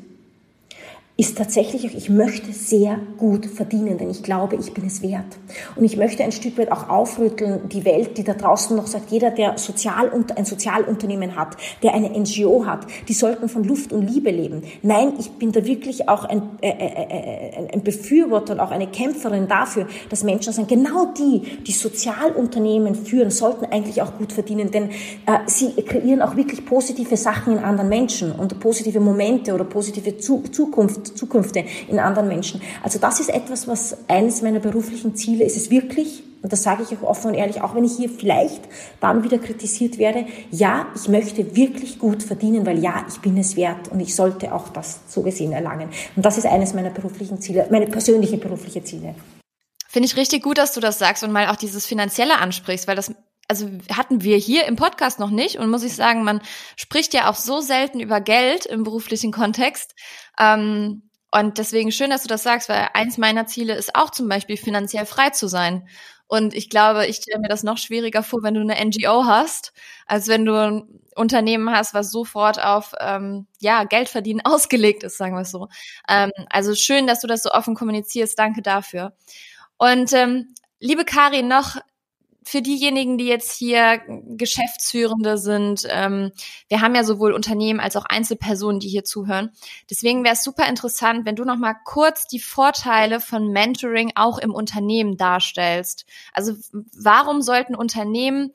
ist tatsächlich auch, ich möchte sehr gut verdienen, denn ich glaube, ich bin es wert. Und ich möchte ein Stück weit auch aufrütteln, die Welt, die da draußen noch sagt, jeder, der Sozial, ein Sozialunternehmen hat, der eine NGO hat, die sollten von Luft und Liebe leben. Nein, ich bin da wirklich auch ein, äh, äh, äh ein Befürworter und auch eine Kämpferin dafür, dass Menschen sagen, genau die, die Sozialunternehmen führen, sollten eigentlich auch gut verdienen, denn äh, sie kreieren auch wirklich positive Sachen in anderen Menschen und positive Momente oder positive Zukunft Zukünfte in anderen Menschen. Also das ist etwas, was eines meiner beruflichen Ziele ist. Es wirklich, und das sage ich auch offen und ehrlich, auch wenn ich hier vielleicht dann wieder kritisiert werde, ja, ich möchte wirklich gut verdienen, weil ja, ich bin es wert und ich sollte auch das so gesehen erlangen. Und das ist eines meiner beruflichen Ziele, meine persönliche berufliche Ziele. Finde ich richtig gut, dass du das sagst und mal auch dieses Finanzielle ansprichst, weil das also hatten wir hier im Podcast noch nicht und muss ich sagen, man spricht ja auch so selten über Geld im beruflichen Kontext. Ähm, und deswegen schön, dass du das sagst, weil eins meiner Ziele ist auch zum Beispiel finanziell frei zu sein. Und ich glaube, ich stelle mir das noch schwieriger vor, wenn du eine NGO hast, als wenn du ein Unternehmen hast, was sofort auf ähm, ja Geld verdienen ausgelegt ist, sagen wir es so. Ähm, also schön, dass du das so offen kommunizierst. Danke dafür. Und ähm, liebe Karin, noch für diejenigen, die jetzt hier Geschäftsführende sind, ähm, wir haben ja sowohl Unternehmen als auch Einzelpersonen, die hier zuhören. Deswegen wäre es super interessant, wenn du noch mal kurz die Vorteile von Mentoring auch im Unternehmen darstellst. Also warum sollten Unternehmen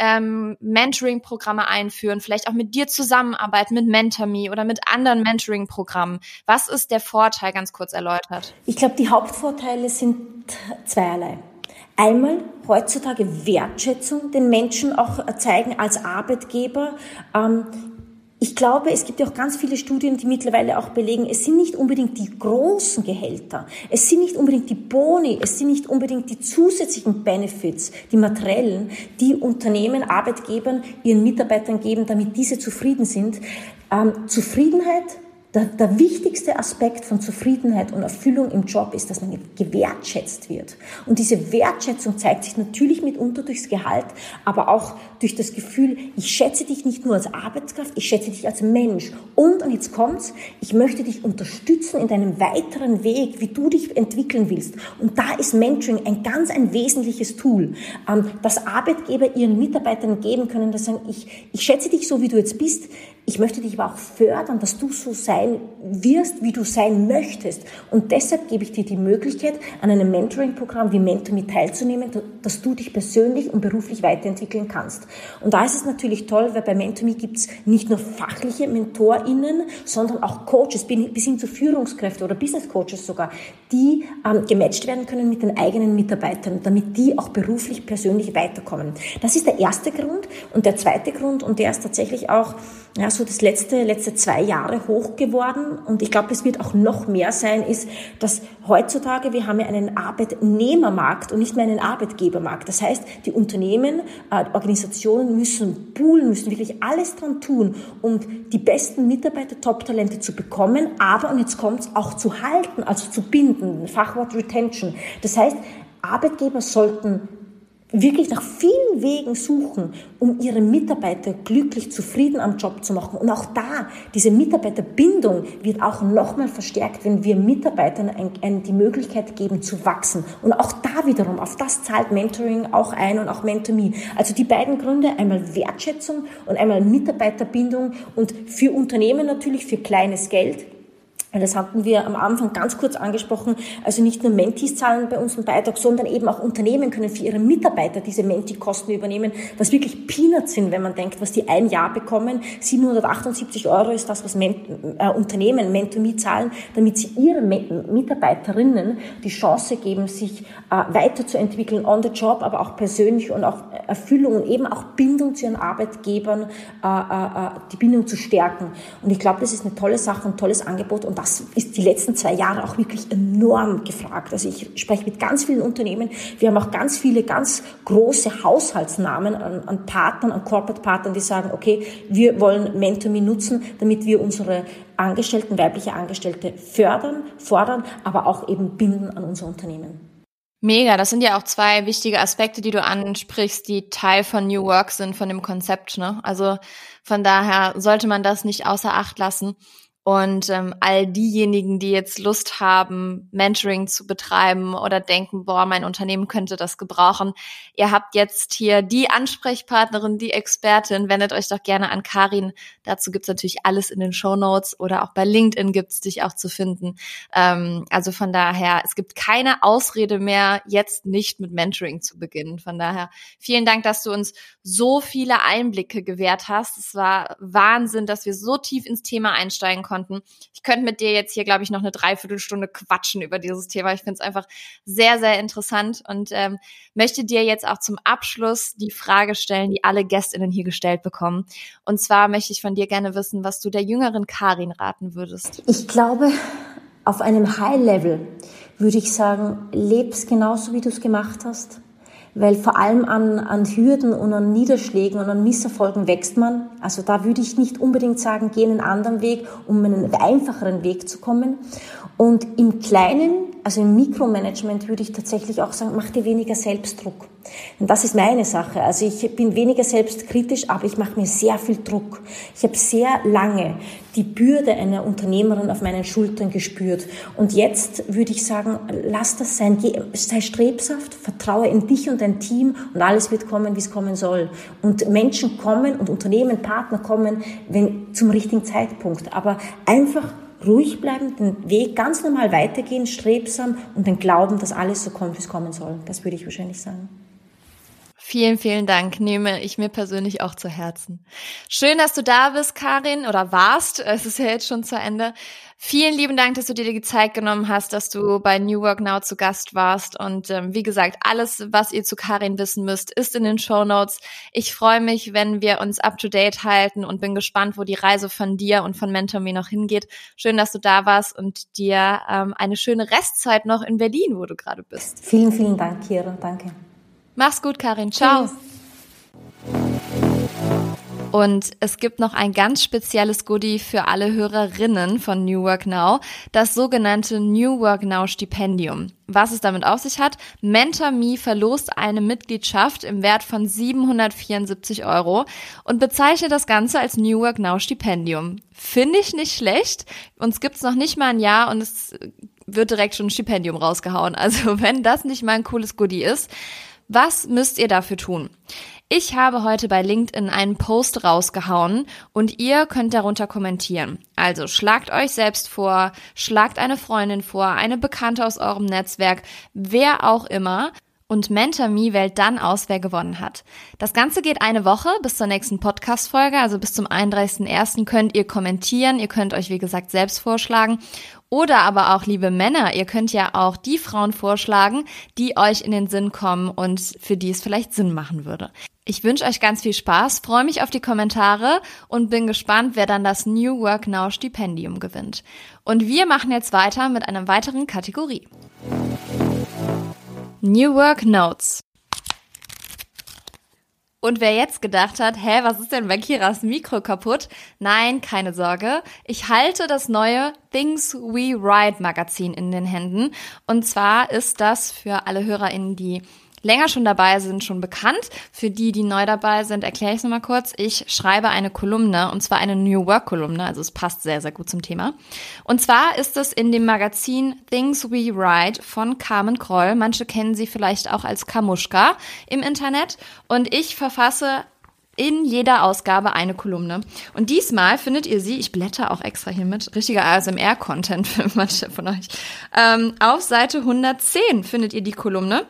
ähm, Mentoring-Programme einführen, vielleicht auch mit dir zusammenarbeiten, mit MentorMe oder mit anderen Mentoring-Programmen. Was ist der Vorteil, ganz kurz erläutert? Ich glaube, die Hauptvorteile sind zweierlei. Einmal heutzutage Wertschätzung den Menschen auch zeigen als Arbeitgeber. Ähm, ich glaube, es gibt ja auch ganz viele Studien, die mittlerweile auch belegen, es sind nicht unbedingt die großen Gehälter, es sind nicht unbedingt die Boni, es sind nicht unbedingt die zusätzlichen Benefits, die materiellen, die Unternehmen, Arbeitgebern ihren Mitarbeitern geben, damit diese zufrieden sind. Ähm, Zufriedenheit der, der wichtigste Aspekt von Zufriedenheit und Erfüllung im Job ist, dass man gewertschätzt wird. Und diese Wertschätzung zeigt sich natürlich mitunter durchs Gehalt, aber auch durch das Gefühl, ich schätze dich nicht nur als Arbeitskraft, ich schätze dich als Mensch. Und, und jetzt kommt's, ich möchte dich unterstützen in deinem weiteren Weg, wie du dich entwickeln willst. Und da ist Mentoring ein ganz ein wesentliches Tool, ähm, das Arbeitgeber ihren Mitarbeitern geben können, dass sagen, ich, ich schätze dich so, wie du jetzt bist, ich möchte dich aber auch fördern, dass du so sein wirst, wie du sein möchtest. Und deshalb gebe ich dir die Möglichkeit, an einem Mentoring-Programm wie MentorMe teilzunehmen, dass du dich persönlich und beruflich weiterentwickeln kannst. Und da ist es natürlich toll, weil bei MentorMe gibt es nicht nur fachliche MentorInnen, sondern auch Coaches, bis hin zu Führungskräfte oder Business Coaches sogar, die ähm, gematcht werden können mit den eigenen Mitarbeitern, damit die auch beruflich, persönlich weiterkommen. Das ist der erste Grund. Und der zweite Grund, und der ist tatsächlich auch ja, so das letzte, letzte zwei Jahre hoch geworden. Und ich glaube, es wird auch noch mehr sein, ist, dass heutzutage, wir haben ja einen Arbeitnehmermarkt und nicht mehr einen Arbeitgebermarkt. Das heißt, die Unternehmen, äh, Organisationen müssen poolen, müssen wirklich alles dran tun, um die besten Mitarbeiter, Top-Talente zu bekommen, aber, und jetzt kommt's, auch zu halten, also zu binden. Fachwort Retention. Das heißt, Arbeitgeber sollten wirklich nach vielen Wegen suchen, um ihre Mitarbeiter glücklich, zufrieden am Job zu machen. Und auch da, diese Mitarbeiterbindung wird auch nochmal verstärkt, wenn wir Mitarbeitern ein, ein, die Möglichkeit geben zu wachsen. Und auch da wiederum, auf das zahlt Mentoring auch ein und auch MentorMe. Also die beiden Gründe, einmal Wertschätzung und einmal Mitarbeiterbindung und für Unternehmen natürlich für kleines Geld das hatten wir am Anfang ganz kurz angesprochen. Also nicht nur Mentis zahlen bei uns einen Beitrag, sondern eben auch Unternehmen können für ihre Mitarbeiter diese Menti-Kosten übernehmen, was wirklich Peanuts sind, wenn man denkt, was die ein Jahr bekommen. 778 Euro ist das, was Men äh, Unternehmen Mentomy zahlen, damit sie ihren Mitarbeiterinnen die Chance geben, sich äh, weiterzuentwickeln on the job, aber auch persönlich und auch Erfüllung und eben auch Bindung zu ihren Arbeitgebern, äh, äh, äh die Bindung zu stärken. Und ich glaube, das ist eine tolle Sache, ein tolles Angebot und das ist die letzten zwei Jahre auch wirklich enorm gefragt. Also ich spreche mit ganz vielen Unternehmen. Wir haben auch ganz viele ganz große Haushaltsnamen an, an Partnern, an Corporate-Partnern, die sagen, okay, wir wollen MentorMe nutzen, damit wir unsere Angestellten, weibliche Angestellte fördern, fordern, aber auch eben binden an unser Unternehmen. Mega, das sind ja auch zwei wichtige Aspekte, die du ansprichst, die Teil von New Work sind, von dem Konzept. Ne? Also von daher sollte man das nicht außer Acht lassen. Und ähm, all diejenigen, die jetzt Lust haben, Mentoring zu betreiben oder denken, boah, mein Unternehmen könnte das gebrauchen, ihr habt jetzt hier die Ansprechpartnerin, die Expertin. Wendet euch doch gerne an Karin. Dazu gibt's natürlich alles in den Show Notes oder auch bei LinkedIn gibt's dich auch zu finden. Ähm, also von daher, es gibt keine Ausrede mehr, jetzt nicht mit Mentoring zu beginnen. Von daher, vielen Dank, dass du uns so viele Einblicke gewährt hast. Es war Wahnsinn, dass wir so tief ins Thema einsteigen konnten. Ich könnte mit dir jetzt hier, glaube ich, noch eine Dreiviertelstunde quatschen über dieses Thema. Ich finde es einfach sehr, sehr interessant und ähm, möchte dir jetzt auch zum Abschluss die Frage stellen, die alle Gästinnen hier gestellt bekommen. Und zwar möchte ich von dir gerne wissen, was du der jüngeren Karin raten würdest. Ich glaube, auf einem High-Level würde ich sagen, leb's genauso, wie du es gemacht hast weil vor allem an, an Hürden und an Niederschlägen und an Misserfolgen wächst man. Also da würde ich nicht unbedingt sagen, geh einen anderen Weg, um einen einfacheren Weg zu kommen. Und im Kleinen, also im Mikromanagement würde ich tatsächlich auch sagen, mach dir weniger Selbstdruck. Und das ist meine Sache. Also ich bin weniger selbstkritisch, aber ich mache mir sehr viel Druck. Ich habe sehr lange die Bürde einer Unternehmerin auf meinen Schultern gespürt. Und jetzt würde ich sagen, lass das sein. Sei strebsaft, vertraue in dich und dein Team und alles wird kommen, wie es kommen soll. Und Menschen kommen und Unternehmen, Partner kommen, wenn, zum richtigen Zeitpunkt. Aber einfach ruhig bleiben, den Weg ganz normal weitergehen, strebsam und dann glauben, dass alles so kommt, wie es kommen soll. Das würde ich wahrscheinlich sagen. Vielen, vielen Dank. Nehme ich mir persönlich auch zu Herzen. Schön, dass du da bist, Karin, oder warst. Es ist ja jetzt schon zu Ende. Vielen lieben Dank, dass du dir die Zeit genommen hast, dass du bei New Work Now zu Gast warst. Und ähm, wie gesagt, alles, was ihr zu Karin wissen müsst, ist in den Show Notes. Ich freue mich, wenn wir uns up to date halten und bin gespannt, wo die Reise von dir und von MentorMe noch hingeht. Schön, dass du da warst und dir ähm, eine schöne Restzeit noch in Berlin, wo du gerade bist. Vielen, vielen Dank, Kira. Danke. Mach's gut, Karin. Ciao. Tschüss. Und es gibt noch ein ganz spezielles Goodie für alle Hörerinnen von New Work Now, das sogenannte New Work Now Stipendium. Was es damit auf sich hat, MentorMe verlost eine Mitgliedschaft im Wert von 774 Euro und bezeichnet das Ganze als New Work Now Stipendium. Finde ich nicht schlecht. Uns gibt's noch nicht mal ein Jahr und es wird direkt schon ein Stipendium rausgehauen. Also wenn das nicht mal ein cooles Goodie ist, was müsst ihr dafür tun? Ich habe heute bei LinkedIn einen Post rausgehauen und ihr könnt darunter kommentieren. Also schlagt euch selbst vor, schlagt eine Freundin vor, eine Bekannte aus eurem Netzwerk, wer auch immer und MentorMe wählt dann aus, wer gewonnen hat. Das Ganze geht eine Woche bis zur nächsten Podcast-Folge, also bis zum 31.01. könnt ihr kommentieren, ihr könnt euch wie gesagt selbst vorschlagen oder aber auch, liebe Männer, ihr könnt ja auch die Frauen vorschlagen, die euch in den Sinn kommen und für die es vielleicht Sinn machen würde. Ich wünsche euch ganz viel Spaß, freue mich auf die Kommentare und bin gespannt, wer dann das New Work Now Stipendium gewinnt. Und wir machen jetzt weiter mit einer weiteren Kategorie. New Work Notes. Und wer jetzt gedacht hat, hä, was ist denn bei Kiras Mikro kaputt? Nein, keine Sorge. Ich halte das neue Things We Write Magazin in den Händen. Und zwar ist das für alle HörerInnen, die länger schon dabei sind, schon bekannt. Für die, die neu dabei sind, erkläre ich es nochmal kurz. Ich schreibe eine Kolumne, und zwar eine New Work Kolumne, also es passt sehr, sehr gut zum Thema. Und zwar ist es in dem Magazin Things We Write von Carmen Kroll. Manche kennen sie vielleicht auch als Kamuschka im Internet. Und ich verfasse in jeder Ausgabe eine Kolumne. Und diesmal findet ihr sie, ich blätter auch extra hier mit, richtiger ASMR-Content für manche von euch. Ähm, auf Seite 110 findet ihr die Kolumne.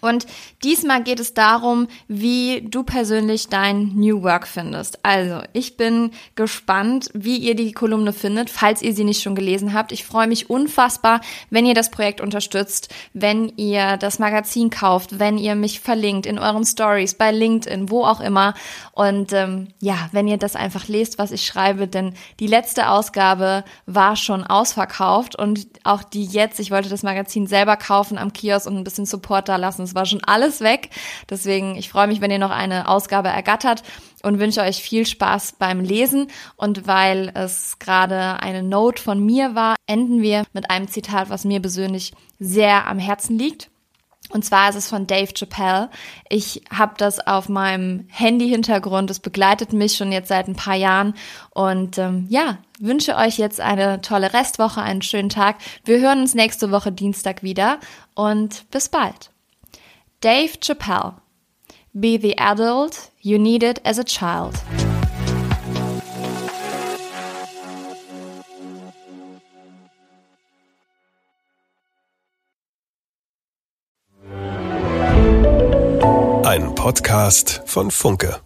Und diesmal geht es darum, wie du persönlich dein New Work findest. Also, ich bin gespannt, wie ihr die Kolumne findet, falls ihr sie nicht schon gelesen habt. Ich freue mich unfassbar, wenn ihr das Projekt unterstützt, wenn ihr das Magazin kauft, wenn ihr mich verlinkt in euren Stories, bei LinkedIn, wo auch immer. Und ähm, ja, wenn ihr das einfach lest, was ich schreibe, denn die letzte Ausgabe war schon ausverkauft und auch die jetzt, ich wollte das Magazin selber kaufen am Kiosk und ein bisschen Support da lassen es war schon alles weg. Deswegen, ich freue mich, wenn ihr noch eine Ausgabe ergattert und wünsche euch viel Spaß beim Lesen. Und weil es gerade eine Note von mir war, enden wir mit einem Zitat, was mir persönlich sehr am Herzen liegt. Und zwar ist es von Dave Chappelle. Ich habe das auf meinem Handy-Hintergrund. Es begleitet mich schon jetzt seit ein paar Jahren. Und ähm, ja, wünsche euch jetzt eine tolle Restwoche, einen schönen Tag. Wir hören uns nächste Woche Dienstag wieder und bis bald. Dave Chappelle. Be the adult you needed as a child. Ein Podcast von Funke.